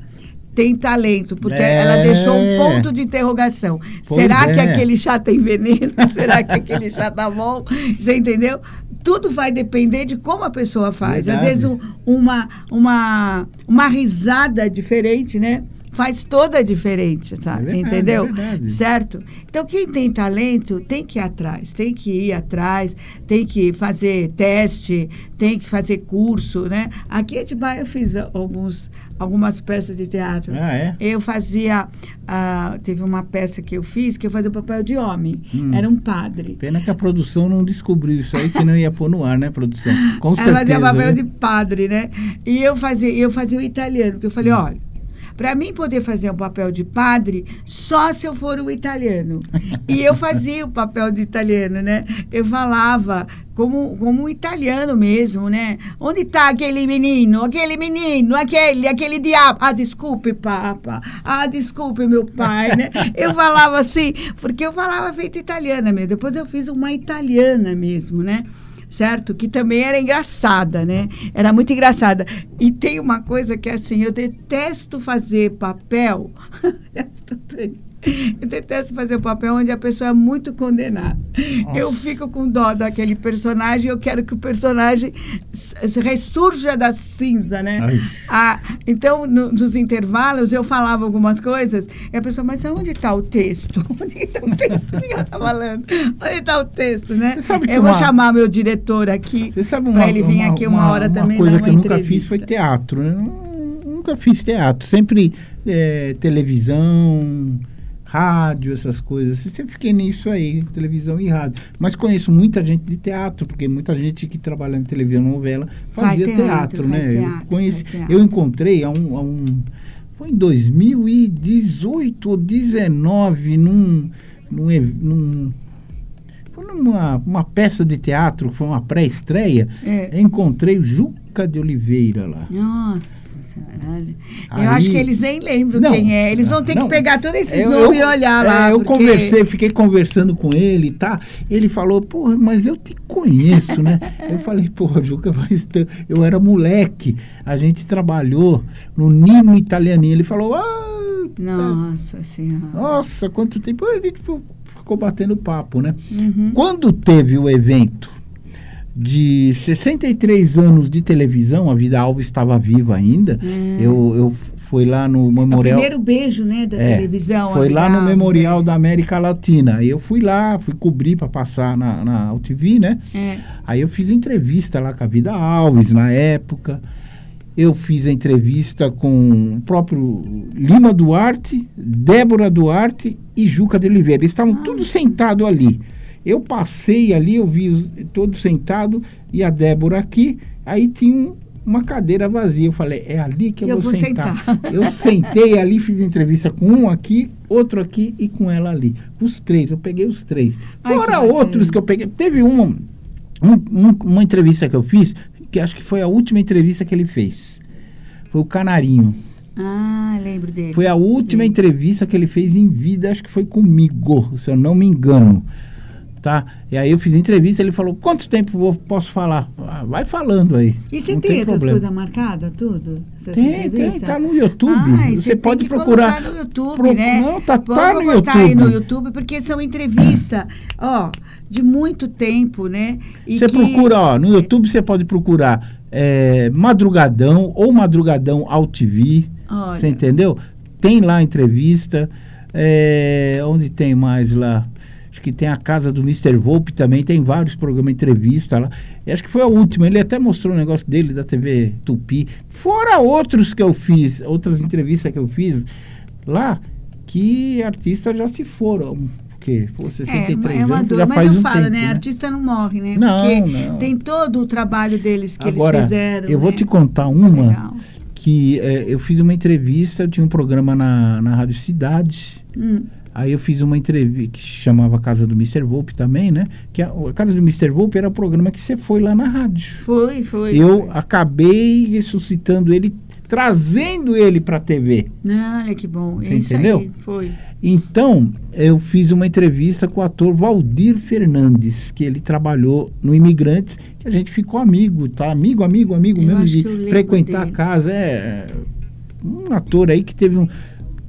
tem talento, porque É. ela deixou um ponto de interrogação. Pois Será que é. aquele chá tem veneno? Será que aquele chá tá bom? Você entendeu? Tudo vai depender de como a pessoa faz. Às Verdade. vezes um- uma, uma, uma risada diferente, né? Faz toda a diferença, sabe? É verdade, Entendeu? é certo? Então, quem tem talento tem que ir atrás, tem que ir atrás, tem que fazer teste, tem que fazer curso, né? Aqui em Atibaia eu fiz alguns, algumas peças de teatro. Ah, é? Eu fazia, ah, teve uma peça que eu fiz que eu fazia o papel de homem. Hum. Era um padre. Pena que a produção não descobriu isso aí, senão ia pôr no ar, né, produção? Com Ela certeza. fazia papel viu? de padre, né? E eu fazia, eu fazia o italiano, porque eu falei, Hum. olha, para mim poder fazer um papel de padre, só se eu for o italiano. E eu fazia o papel de italiano, né? Eu falava como, como um italiano mesmo, né? Onde está aquele menino? Aquele menino, aquele, aquele diabo. Ah, desculpe, papa. Ah, desculpe, meu pai, né? Eu falava assim, porque eu falava feito italiana mesmo. Depois eu fiz uma italiana mesmo, né? Certo? Que também era engraçada, né? Era muito engraçada. E tem uma coisa que é assim, eu detesto fazer papel. Eu detesto fazer o papel onde a pessoa é muito condenada. Eu fico com dó daquele personagem, eu quero que o personagem ressurja da cinza, né? Ah, então, no- nos intervalos, eu falava algumas coisas, e a pessoa, mas aonde está o texto? Onde está o texto? Que ela está falando? Onde está o texto, né? Eu vou uma- chamar meu diretor aqui, para uma, ele vir aqui uma, hora também Uma coisa que uma eu nunca fiz foi teatro. né? Nu- Nunca fiz teatro. Sempre é, televisão, rádio, essas coisas. Sempre fiquei nisso aí, televisão e rádio. Mas conheço muita gente de teatro, porque muita gente que trabalha em televisão, novela, Faz fazia teatro, teatro, né? faz eu, teatro, conheci, faz teatro. eu encontrei há um, há um. Foi em 2018 ou 2019, num. num, num foi numa uma peça de teatro, foi uma pré-estreia. É. Eu encontrei o Juca de Oliveira lá. Nossa olha. Aí- Eu acho que eles nem lembram Não, quem é. Eles vão ter não. que pegar todos esses Eu- nomes eu- e olhar é, lá. eu porque- conversei, fiquei conversando com ele, tá? Ele falou, porra, mas eu te conheço, né? eu falei, porra, Juca, mas eu era moleque, a gente trabalhou no Nino Italianinho. Ele falou, ah, tá. Nossa senhora. nossa, quanto tempo. A gente ficou- ficou batendo papo, né? Uhum. Quando teve o evento de 63 anos de televisão, a Vida Alves estava viva ainda, É. eu, eu Foi lá no O Memorial. primeiro beijo, né, da É, televisão. Foi lá no Abigail, Memorial é. da América Latina. Aí eu fui lá, fui cobrir para passar na, na UTV, né? É. Aí eu fiz entrevista lá com a Vida Alves na época. Eu fiz a entrevista com o próprio Lima Duarte, Débora Duarte e Juca de Oliveira. Eles estavam todos sentados ali. Eu passei ali, eu vi todos sentados e a Débora aqui. Aí tinha um- uma cadeira vazia. Eu falei, é ali que, Que eu, eu vou, vou sentar. sentar. Eu sentei ali, fiz entrevista com um aqui, outro aqui e com ela ali. Os três, eu peguei os três. Ai, que Fora outros que eu peguei. Teve uma, um- um- uma entrevista que eu fiz, que acho que foi a última entrevista que ele fez. Foi o Canarinho. Ah, lembro dele. Foi a última Lembro. entrevista que ele fez em vida, acho que foi comigo, se eu não me engano. Tá? E aí eu fiz entrevista, ele falou: quanto tempo eu posso falar? Ah, vai falando aí. E você não tem, essas problema. coisas marcadas, tudo? Essas Tem, tem, tá no YouTube. Ai, você tem pode procurar. no YouTube, Pro- né? Não, tá, Vamos tá no botar aí no YouTube. YouTube, porque são entrevistas, ó, de muito tempo, né? E Você que- procura, ó, no YouTube você pode procurar é, Madrugadão ou Madrugadão All TV. Olha, Você entendeu? Tem lá entrevista. é, onde tem mais lá? Que tem a casa do Mr. Volpe também, tem vários programas de entrevista lá. E acho que foi a última. Ele até mostrou o negócio dele da TV Tupi. Fora outros que eu fiz, outras entrevistas que eu fiz lá, que artistas já se foram. Porque, pô, 63 é, é uma anos dor, já mas faz eu um falo, tempo, né? Artista não morre, né? Não, Porque não. tem todo o trabalho deles que Agora, eles fizeram. eu vou né? te contar uma legal. que é, eu fiz uma entrevista, tinha um programa na, na Rádio Cidade. Hum, Aí eu fiz uma entrevista que chamava Casa do Mr. Volpe também, né? Que a, a Casa do Mr. Volpe era o programa que você foi lá na rádio. foi, foi. Eu acabei ressuscitando ele, trazendo ele para a TV. Não, olha que bom. Você é isso entendeu? aí, foi. Então, eu fiz uma entrevista com o ator Valdir Fernandes, que ele trabalhou no Imigrantes, que a gente ficou amigo, tá? Amigo, amigo, amigo Eu mesmo de frequentar dele. a casa. É um ator aí que teve um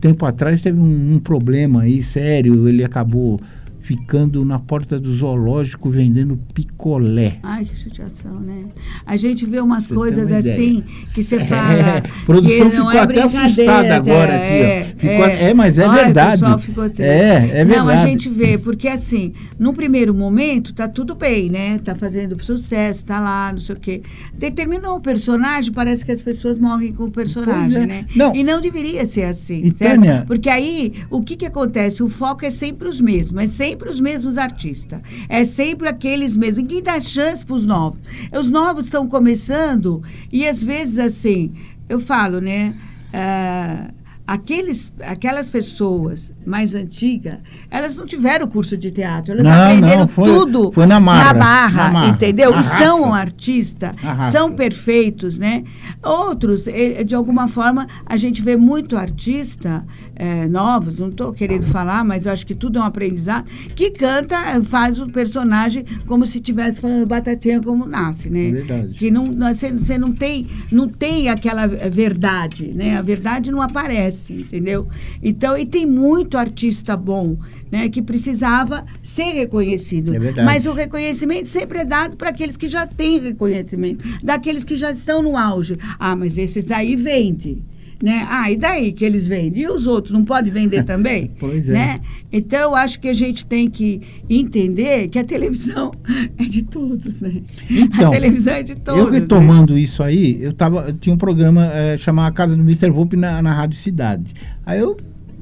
tempo atrás teve um, um problema aí sério, ele acabou ficando na porta do zoológico vendendo picolé. Ai, que chateação, né? A gente vê umas Você coisas uma assim que você fala. É, a produção que não ficou é até assustada agora aqui, ó. é, Ficou- é, mas é Ai, verdade. O pessoal ficou triste. É, é Não, a verdade. gente vê, porque assim, no primeiro momento tá tudo bem, né? Tá fazendo sucesso, tá lá, não sei o quê. Determinou o personagem, parece que as pessoas morrem com o personagem, é. né? Não. E não deveria ser assim. E? Tânia- Porque aí, o que que acontece? O foco é sempre os mesmos, é sempre os mesmos artistas. É sempre aqueles mesmos. Ninguém dá chance para os novos. Os novos estão começando e às vezes assim, eu falo, né? ah, aqueles, aquelas pessoas mais antigas, elas não tiveram curso de teatro, elas Não, aprenderam não, foi- tudo foi na marra, barra, na marra, entendeu? na E são artistas, Na são perfeitos, né? Outros, eh, de alguma forma, a gente vê muito artista eh, novos, não estou querendo falar, mas eu acho que tudo é um aprendizado, que canta, faz o personagem como se estivesse falando batatinha como nasce, né? É verdade. Que não, você, não tem, não tem aquela verdade, né? A verdade não aparece, entendeu? Então, e tem muito artista bom, né? Que precisava ser reconhecido. É verdade. Mas o reconhecimento sempre é dado para aqueles que já têm reconhecimento, daqueles que já estão no auge. Ah, mas esses daí vendem. Né? Ah, e daí que eles vendem? E os outros não podem vender também? Pois é. Né? Então, eu acho que a gente tem que entender que a televisão é de todos, né? Então, a televisão é de todos. eu né? retomando isso aí, eu, tava, eu tinha um programa eh, chamado A Casa do Mr. Volpe na, na Rádio Cidade. Aí eu,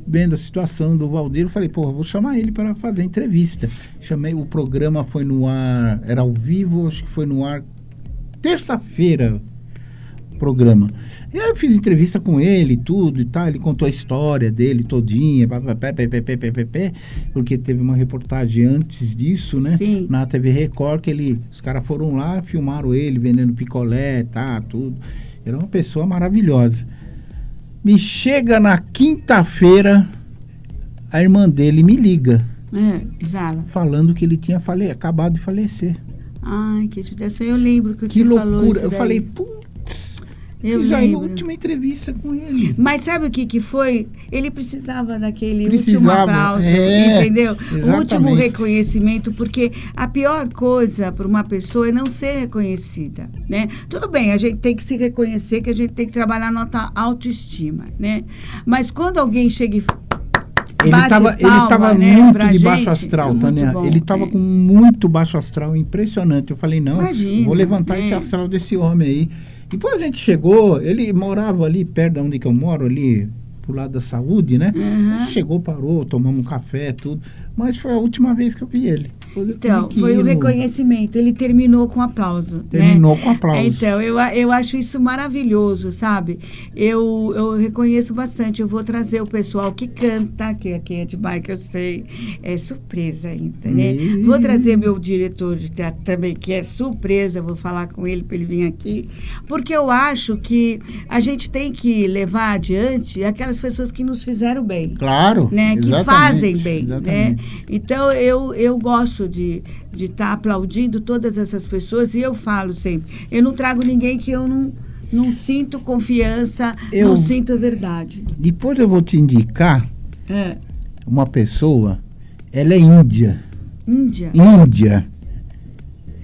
vendo a situação do Valdir, eu falei, pô, vou chamar ele para fazer entrevista. Chamei, o programa foi no ar, era ao vivo, acho que foi no ar terça-feira o programa. E aí eu fiz entrevista com ele, tudo e tal. Ele contou a história dele todinha, pé, pé, pé, pé, porque teve uma reportagem antes disso, né? Sim. Na TV Record, que ele, os caras foram lá, filmaram ele vendendo picolé, tá, tudo. Era uma pessoa maravilhosa. Me chega na quinta-feira, a irmã dele me liga. É, fala. Falando que ele tinha fale... acabado de falecer. Ai, que dessa eu lembro que, que você loucura. falou isso. Eu falei, putz. Eu Fiz a lembro. última entrevista com ele. Mas sabe o que, que foi? Ele precisava daquele último Precisava, aplauso, é, entendeu? O último exatamente. reconhecimento, porque a pior coisa para uma pessoa é não ser reconhecida, né? Tudo bem, a gente tem que se reconhecer, que a gente tem que trabalhar a nossa autoestima, né? Mas quando alguém chega e Ele estava ele tava né, muito de baixo astral, é Tânia. bom, Ele estava é. com muito baixo astral, impressionante. Eu falei, não, Imagina, vou levantar é. esse astral desse homem aí. Depois a gente chegou, ele morava ali perto de onde que eu moro, ali pro lado da saúde, né? Uhum. Chegou, parou, tomamos um café, tudo. Mas foi a última vez que eu vi ele. Então, foi o reconhecimento. Ele terminou com aplauso. né? Terminou com aplauso. Então, eu, eu acho isso maravilhoso, sabe? Eu, eu reconheço bastante. Eu vou trazer o pessoal que canta, que aqui é de bike, eu sei. É surpresa ainda, né? Ih. Vou trazer meu diretor de teatro também, que é surpresa. Vou falar com ele para ele vir aqui. Porque eu acho que a gente tem que levar adiante aquelas pessoas que nos fizeram bem Claro. né, que fazem bem, né? Então eu, eu gosto de de estar aplaudindo todas essas pessoas e eu falo sempre, eu não trago ninguém que eu não não sinto confiança, Eu- não sinto verdade. Depois eu vou te indicar É, uma pessoa, ela é índia. Índia. Índia.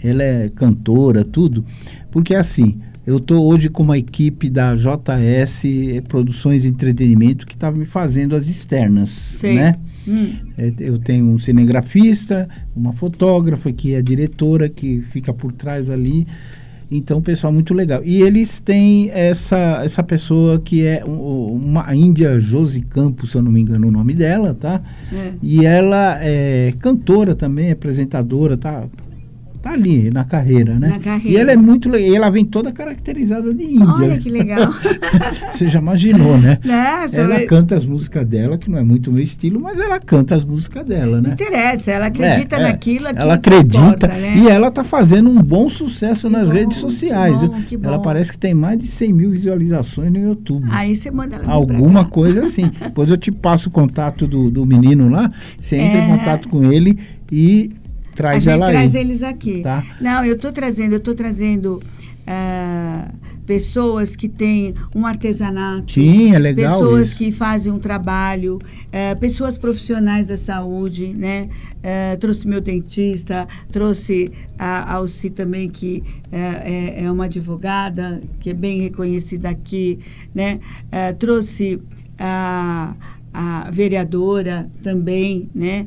Ela é cantora, tudo. Porque assim, eu tô hoje com uma equipe da JS Produções e Entretenimento que estava me fazendo as externas, Sei. né? Hum, É, Eu tenho um cinegrafista, uma fotógrafa que é a diretora que fica por trás ali. Então, pessoal, muito legal. E eles têm essa, essa pessoa que é um- uma Índia Josi Campos, se eu não me engano o nome dela, tá? é. E ela é cantora também, apresentadora, tá, tá ali na carreira, né? Na carreira. E ela é muito legal. E ela vem toda caracterizada de Índia. Olha que legal. Você já imaginou, né? Né? Você Ela vê- canta as músicas dela, que não é muito meu estilo, mas ela canta as músicas dela, Não né? interessa, ela acredita É, é. naquilo, aquilo Ela que acredita importa, né? e ela tá fazendo um bom sucesso Que nas bom, redes que sociais. bom, viu? que Ela bom. parece que tem mais de 100 mil visualizações no YouTube. Aí você manda ela Alguma coisa assim. Depois eu te passo o contato do, do menino lá, você entra É. em contato com ele e A traz gente ela traz aí. eles aqui. Tá. Não, eu estou trazendo, eu estou trazendo ah, pessoas que têm um artesanato. Sim, é legal Pessoas isso. que fazem um trabalho, eh, pessoas profissionais da saúde, né? Eh, trouxe meu dentista, trouxe a Alci também, que eh, é, é uma advogada, que é bem reconhecida aqui, né? Trouxe a, a vereadora também, né?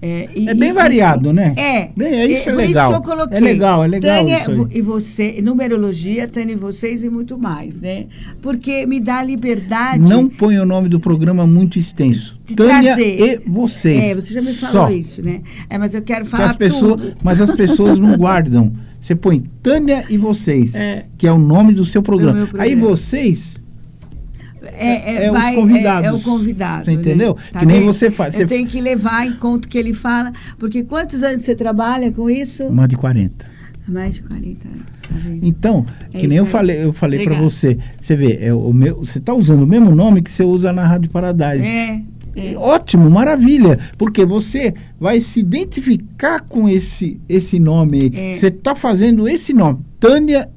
Eh, e- É bem e- variado, né? é, Bem, é isso é por legal. isso que eu coloquei. É legal, é legal Tânia e você, numerologia, Tânia e vocês e muito mais, né? Porque me dá liberdade. Não põe o nome do programa muito extenso. Tânia trazer. e vocês. É, você já me falou Só. isso, né? É, mas eu quero Que falar as pessoas, tudo. mas as pessoas não guardam. Você põe Tânia e vocês, É. que é o nome do seu programa. meu programa. Aí vocês É, é os vai, convidados. É, é o convidado. Você né? entendeu? Tá Que nem você faz. Você- tenho que levar em conta o que ele fala, porque quantos anos você trabalha com isso? uma de 40. Mais de 40 anos, tá vendo? Então, É que nem eu aí. falei, eu falei para você. Você vê, é o meu, você está usando o mesmo nome que você usa na Rádio Paradise. É, é. Ótimo, maravilha, porque você vai se identificar com esse esse nome. É. Você está fazendo esse nome, Tânia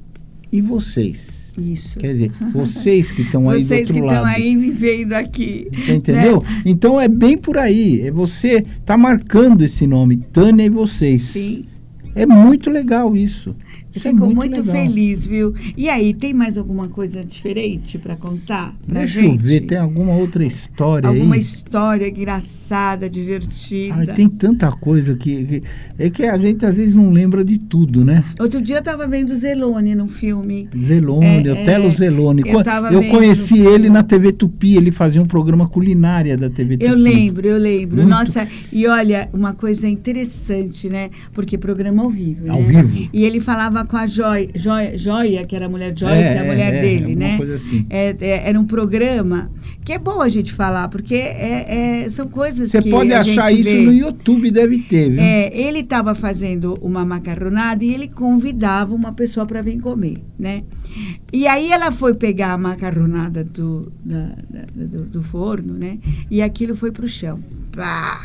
e vocês. Isso. Quer dizer, vocês que estão aí do Vocês outro que lado. estão aí me vendo aqui. Você entendeu? né? Então é bem por aí. É você tá marcando esse nome, Tânia e vocês. Sim. É muito legal isso. É fico muito, legal. feliz, viu? E aí, tem mais alguma coisa diferente para contar pra Deixa gente? eu ver, tem alguma outra história Alguma aí? história engraçada, divertida. Tem tanta coisa que, que- É que a gente às vezes não lembra de tudo, né? Outro dia eu estava vendo Zelone num filme. Zelone, É, Otelo é, Zelone. eu tava eu conheci ele filme. na TV Tupi, ele fazia um programa culinária da TV Tupi. Eu lembro, eu lembro. Muito. Nossa, e olha, uma coisa interessante, né? Porque programa ao vivo, Ao né? vivo. E ele falava com a Joia, Joia, Joia que era a mulher Joyce, É, a mulher é, dele, né? assim. É, é, era um programa que é bom a gente falar, porque é, é- são coisas Você que pode a achar isso vê. no YouTube, deve ter, viu? É, ele estava fazendo uma macarronada e ele convidava uma pessoa para vir comer, né? E aí ela foi pegar a macarronada do, da- da- do, do forno, né? E aquilo foi para o chão. Pá!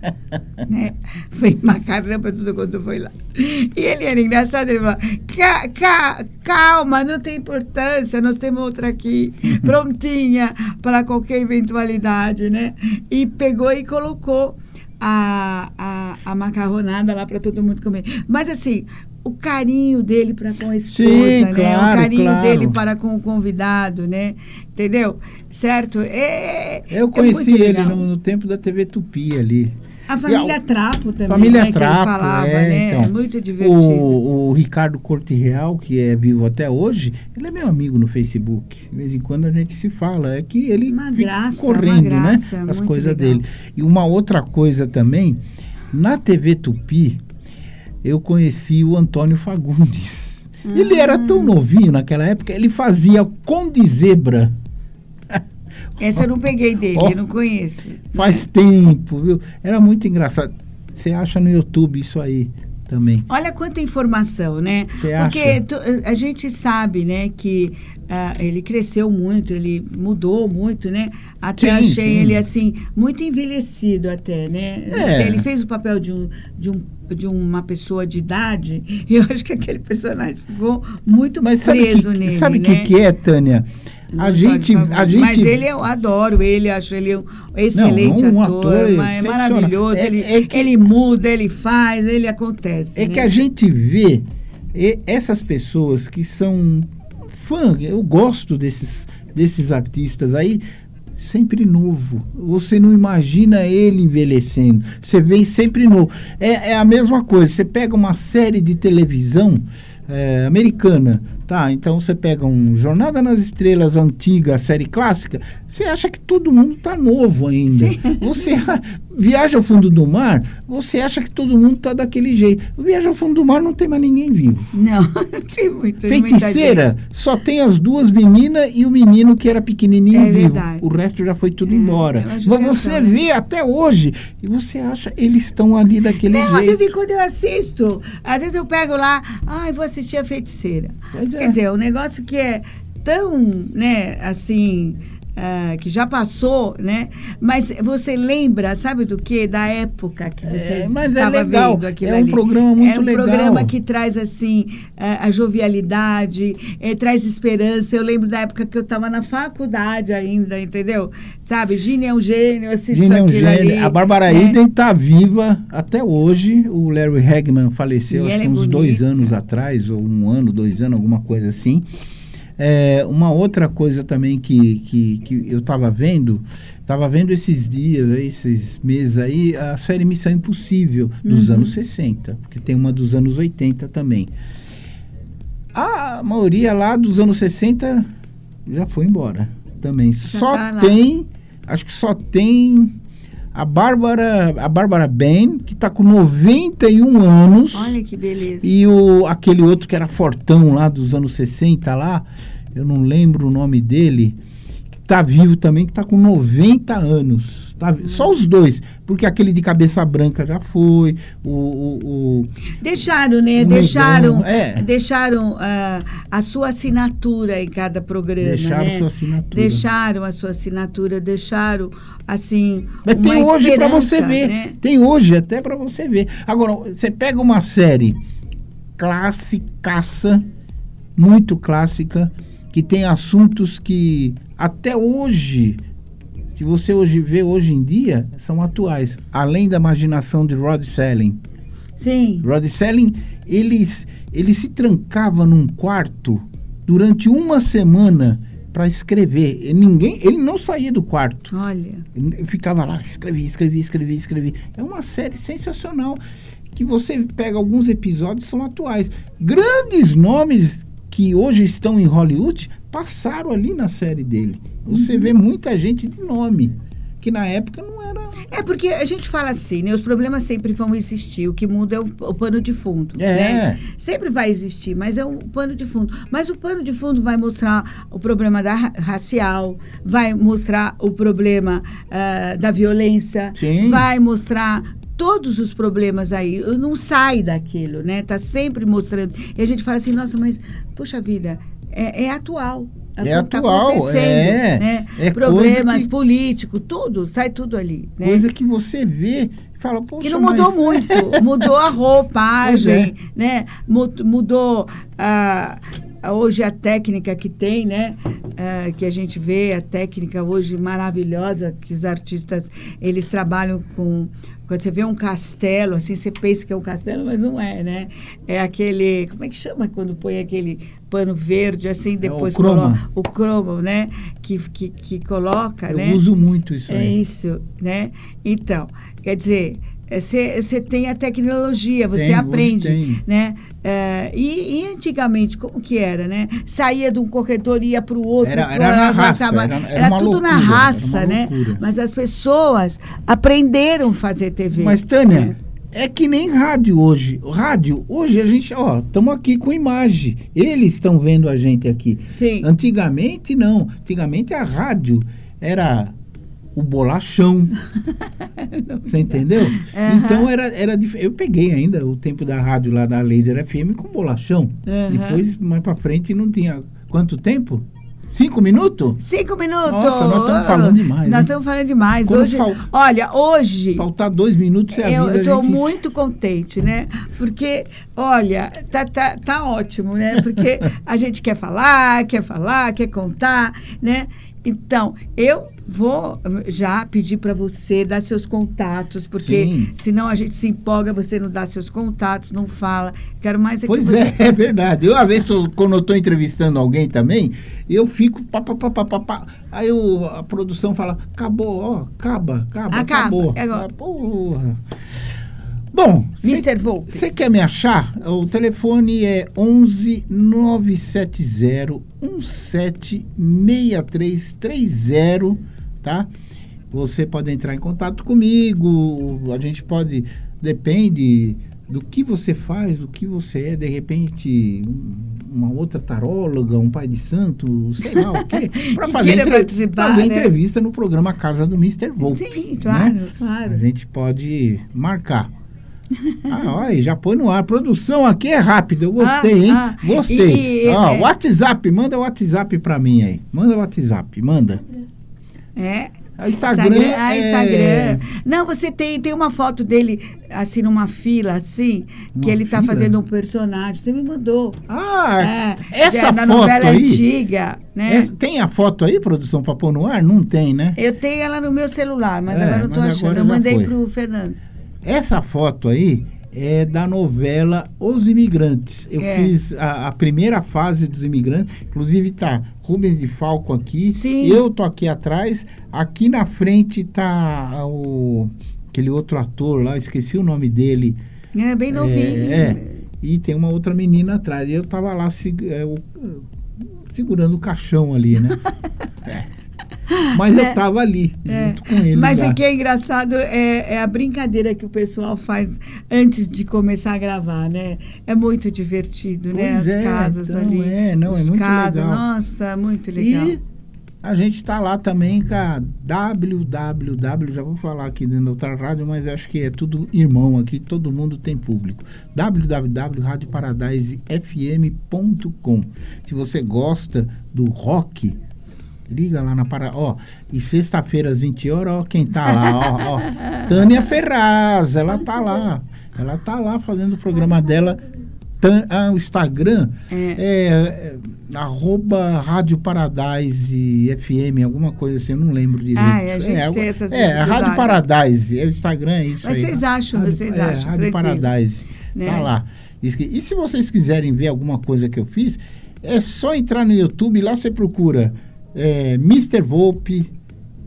né? Foi uma caramba tudo quando foi lá. E ele era engraçado, ele falou, "Ca- ca- calma, não tem importância, nós temos outra aqui, prontinha para qualquer eventualidade, né? E pegou e colocou a, a, a macarronada lá para todo mundo comer. Mas assim, o carinho dele para com a esposa, Sim, né? claro, o carinho claro. dele para com o convidado, né? Entendeu? Certo? É, Eu é conheci muito ele no, no tempo da TV Tupi ali. A família a- Trapo também, Família né, que Trapo, ele falava, é, né? então. muito divertido. O, o Ricardo Corte Real, que é vivo até hoje, ele é meu amigo no Facebook. De vez em quando a gente se fala. É que ele Uma fica graça, correndo, uma graça, né? As coisas legal. dele. E uma outra coisa também, na TV Tupi, eu conheci o Antônio Fagundes. Ele era tão novinho naquela época, ele fazia Conde Zebra. Essa eu não peguei dele, Ó. eu não conheço. Faz tempo, viu? Era muito engraçado. Você acha no YouTube isso aí também. Olha quanta informação, né? Você Porque acha? tu- a gente sabe, né, que ah, ele cresceu muito, ele mudou muito, né? Até Sim, achei sim. ele assim muito envelhecido até, né? Não É. sei, ele fez o papel de um de um de uma pessoa de idade, e eu acho que aquele personagem ficou muito Mas sabe preso que, nele, sabe o né? que, que é, Tânia? Não A gente, a gente. Mas ele eu adoro ele, acho ele um excelente Não, um ator, ator é maravilhoso. É- ele, é que- ele muda, ele faz, ele acontece. É né? que a gente vê essas pessoas que são fã, eu gosto desses, desses artistas aí, sempre novo. Você não imagina ele envelhecendo. Você vê sempre novo. É, é a mesma coisa. Você pega uma série de televisão é, americana, tá? Então você pega um Jornada nas Estrelas antiga, série clássica, você acha que todo mundo tá novo ainda. Você viaja ao fundo do mar, você acha que todo mundo tá daquele jeito. Viaja ao fundo do mar não tem mais ninguém vivo. Não, tem muito, muita Feiticeira, só tem as duas meninas e o menino que era pequenininho É vivo. verdade. O resto já foi tudo É, embora. é Mas você né? vê até hoje e você acha eles estão ali daquele Não, às jeito. vezes quando eu assisto, às vezes eu pego lá, ai, vou assistir a feiticeira. Pois é. Quer dizer, um negócio que é tão, né, assim, ah, que já passou, né? Mas você lembra, sabe do que? Da época que você É, mas é estava legal, vendo aquilo é um ali. programa muito É um legal. programa que traz, assim, ah, a jovialidade, eh, traz esperança. Eu lembro da época que eu estava na faculdade ainda, entendeu? Sabe, Gine é um gênio, eu assisto Gene é um gênio. ali. A Bárbara né? Eden está viva até hoje. O Larry Hagman faleceu E acho que é uns dois anos atrás, ou um ano, dois anos, alguma coisa assim. É, uma outra coisa também que, que, que eu estava vendo, estava vendo esses dias, aí, esses meses aí, a série Missão Impossível dos Uhum. anos 60, porque tem uma dos anos 80 também. A maioria lá dos anos 60 já foi embora também. só tá tem, acho que só tem a Bárbara, a Bárbara Ben, que está com 91 anos. Olha que beleza. E o, aquele outro que era fortão lá dos anos 60 lá, eu não lembro o nome dele, que tá vivo também, que tá com 90 anos. Tá Só os dois, porque aquele de cabeça branca já foi, o... o, o- Deixaram, né? Um deixaram, negão, é. deixaram ah, a sua assinatura em cada programa, deixaram né? sua assinatura. Deixaram a sua assinatura, deixaram, assim, Mas tem hoje para você ver. né? Tem hoje até para você ver. Agora, você pega uma série classicaça, muito clássica, que tem assuntos que até hoje, se você hoje vê hoje em dia, são atuais. Além da imaginação de Rod Selling. Sim. Rod Selling, ele, ele se trancava num quarto durante uma semana para escrever. E ninguém, ele não saía do quarto. Olha. Eu ficava lá, escrevi, escrevi, escrevi, escrevi. É uma série sensacional. Que você pega alguns episódios são atuais. Grandes nomes que hoje estão em Hollywood passaram ali na série dele. Você vê muita gente de nome, que na época não era. É porque a gente fala assim, né? Os problemas sempre vão existir. O que muda é o, o pano de fundo. É. Né? Sempre vai existir, mas é o pano de fundo. Mas o pano de fundo vai mostrar o problema da ra- racial, vai mostrar o problema ah, da violência, Sim. vai mostrar todos os problemas aí. Não sai daquilo, né? Tá sempre mostrando. E a gente fala assim, nossa, mas, puxa vida, é, é atual. É, É tá atual, acontecendo, é. né? É Problemas que- políticos, tudo, sai tudo ali. Né? Coisa que você vê e fala, poxa, que não mudou mas- muito, mudou a roupagem, Pois né? Mu- Mudou a- hoje a técnica que tem, né? Ah, que a gente vê a técnica hoje maravilhosa que os artistas eles trabalham com quando você vê um castelo, assim, você pensa que é um castelo, mas não é, né? É aquele, como é que chama quando põe aquele pano verde, assim, depois É croma. coloca o cromo, né? Que, que, que coloca, Eu né? uso muito isso É aí. isso, né? Então, quer dizer, você tem a tecnologia, você Tem, aprende, né? É, e, e antigamente, como que era, né? Saía de um corredor, ia para o outro. Era- era na raça, era- era era uma tudo na loucura, era raça, né? Mas as pessoas aprenderam a fazer TV. Mas, Tânia, é que nem rádio hoje. Rádio, hoje a gente, ó, estamos aqui com imagem. Eles estão vendo a gente aqui. Sim. Antigamente, não. Antigamente a rádio era o bolachão. Você entendeu? Aham. Então era, era Eu peguei ainda o tempo da rádio lá da Laser FM com bolachão. Aham. Depois, mais pra frente, não tinha. Quanto tempo? Cinco minutos? Cinco minutos! Nossa, nós estamos falando demais, Nós estamos falando demais. Quando hoje, fal- Olha, hoje. Faltar dois minutos é a Eu estou gente- muito contente, né? Porque, olha, tá, tá, tá ótimo, né? Porque a gente quer falar, quer falar, quer contar, né? Então, eu vou já pedir para você dar seus contatos, porque Sim. senão a gente se empolga, você não dá seus contatos, não fala. Quero mais é Pois que você. é, é verdade. Eu, às vezes, tô- quando eu estou entrevistando alguém também, eu fico. Pá, pá, pá, pá, pá, pá. Aí eu- a produção fala: acabou, ó, acaba, acaba, Acaba, acabou. é agora. Ah, porra. Bom, Mr. Volpe. você quer me achar? O telefone é 11 970 176330, tá? Você pode entrar em contato comigo, a gente pode, depende do que você faz, do que você é, de repente, um- uma outra taróloga, um pai de santo, sei lá o quê, para fazer, entre- fazer né? entrevista no programa Casa do Mr. Volpe. Sim, claro, né? claro. A gente pode marcar. Ah, olha, já põe no ar. A produção aqui é rápida, eu gostei, Ah, hein? ah. Gostei. E- Ó, é- WhatsApp, manda o WhatsApp pra mim aí. Manda o WhatsApp, manda. É. O Instagram. Ah, é- Instagram. Não, você tem, tem uma foto dele, assim, numa fila, assim, que Uma ele tá fila? fazendo um personagem. Você me mandou. Ah, É, essa da foto novela aí. antiga, né? essa- tem a foto aí, produção, pra pôr no ar? Não tem, né? Eu tenho ela no meu celular, mas É, agora não tô mas achando. Eu mandei foi. pro Fernando. Essa foto aí é da novela Os Imigrantes. Eu É. fiz a, a primeira fase dos Imigrantes. Inclusive tá Rubens de Falco aqui. Sim. Eu tô aqui atrás. Aqui na frente tá o aquele outro ator lá, esqueci o nome dele. É bem novinho. É, e tem uma outra menina atrás. E eu tava lá seg- é, o- segurando o caixão ali, né? É. Mas Né? eu tava ali, É. junto com ele. Mas lá. o que é engraçado é, é a brincadeira que o pessoal faz antes de começar a gravar, né? É muito divertido, né? Pois As é, casas então, ali. é, não, é muito casos. legal. Nossa, muito legal. E a gente está lá também com a www, já vou falar aqui dentro da outra rádio, mas acho que é tudo irmão aqui, todo mundo tem público. www.radioparadisefm.com Se você gosta do rock, liga lá na Pará. Ó, e sexta-feira às 20 horas, ó, quem tá lá, ó, ó. Tânia Ferraz, ela tá lá. Ela tá lá fazendo o programa dela. Tan- ah, o Instagram É. é, é, arroba Rádio Paradise FM, alguma coisa assim, eu não lembro direito. Ah, é, a gente é, tem essas É, Rádio. Paradise, é o Instagram, é isso Mas aí. vocês acham, Rádio- vocês é, acham, Rádio. Paradise, Né? tá lá. E se vocês quiserem ver alguma coisa que eu fiz, é só entrar no YouTube, lá você procura é, Mr. Volpe,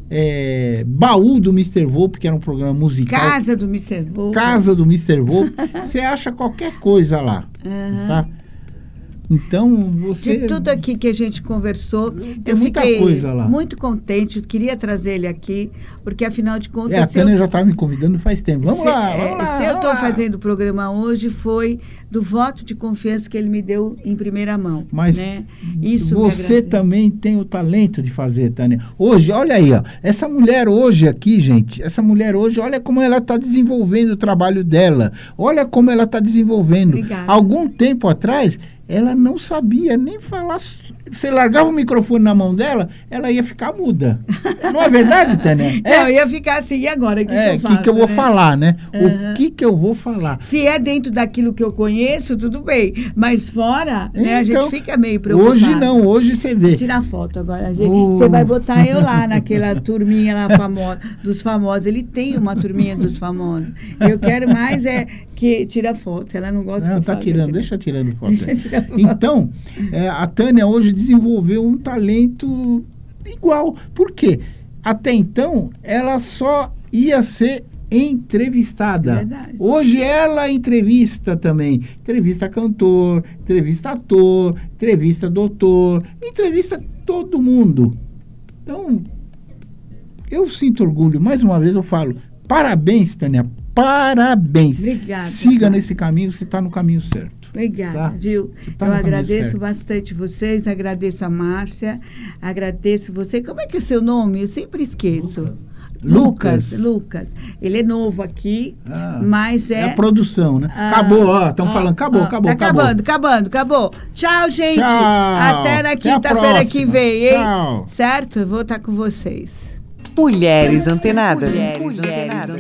é, Baú do Mr. Volpe, que era um programa musical. Casa do Mr. Volpe. Casa do Mr. Volpe, você acha qualquer coisa lá, Aham. tá? Então, você... De tudo aqui que a gente conversou, Tem eu fiquei muito contente. Queria trazer ele aqui, porque afinal de contas, É, a se eu Tânia já estava me convidando faz tempo. Vamos se, lá, é, vamos lá. se eu estou fazendo o programa hoje, foi do voto de confiança que ele me deu em primeira mão. Mas né? Isso você também tem o talento de fazer, Tânia. Hoje, olha aí, ó, essa mulher hoje aqui, gente, essa mulher hoje, olha como ela está desenvolvendo o trabalho dela. Olha como ela está desenvolvendo. Obrigada. Algum tempo atrás, ela não sabia nem falar você largava o microfone na mão dela, ela ia ficar muda. Não é verdade, Tânia? É, Não, ia ficar assim, e agora? O que, é, que eu que, faço? que eu vou né? falar, né? Aham. O que que eu vou falar? Se é dentro daquilo que eu conheço, tudo bem. Mas fora, né, a gente Então, fica meio preocupado. Hoje não, hoje você vê. Tirar foto agora. gente. Você vai botar eu lá naquela turminha lá famosa, dos famosos. Ele tem uma turminha dos famosos. Eu quero mais é que tira foto. Ela não gosta Não, que eu tá fale, tirando, tira- deixa tirando foto. Deixa tirar foto. Então, é, a Tânia hoje desenvolveu um talento igual. Por quê? Até então, ela só ia ser entrevistada. É verdade. Hoje ela entrevista também. Entrevista cantor, entrevista ator, entrevista doutor, entrevista todo mundo. Então, eu sinto orgulho. Mais uma vez eu falo, parabéns, Tânia. Parabéns. Obrigada. Siga nesse caminho, você está no caminho certo. Obrigada, Tá. viu? Tá eu agradeço certo. bastante vocês, agradeço a Márcia, agradeço você. Como é que é seu nome? Eu sempre esqueço. Lucas, Lucas. Lucas. Ele é novo aqui, Ah, mas É é. a produção, né? Ah, acabou, ó. Estão ah, falando, acabou, ah, acabou, tá acabou. acabando, acabando, acabou. Tchau, gente. Tchau. Até na quinta-feira que vem, hein? Tchau. Certo? Eu vou estar com vocês. Mulheres antenadas. Mulheres antenadas.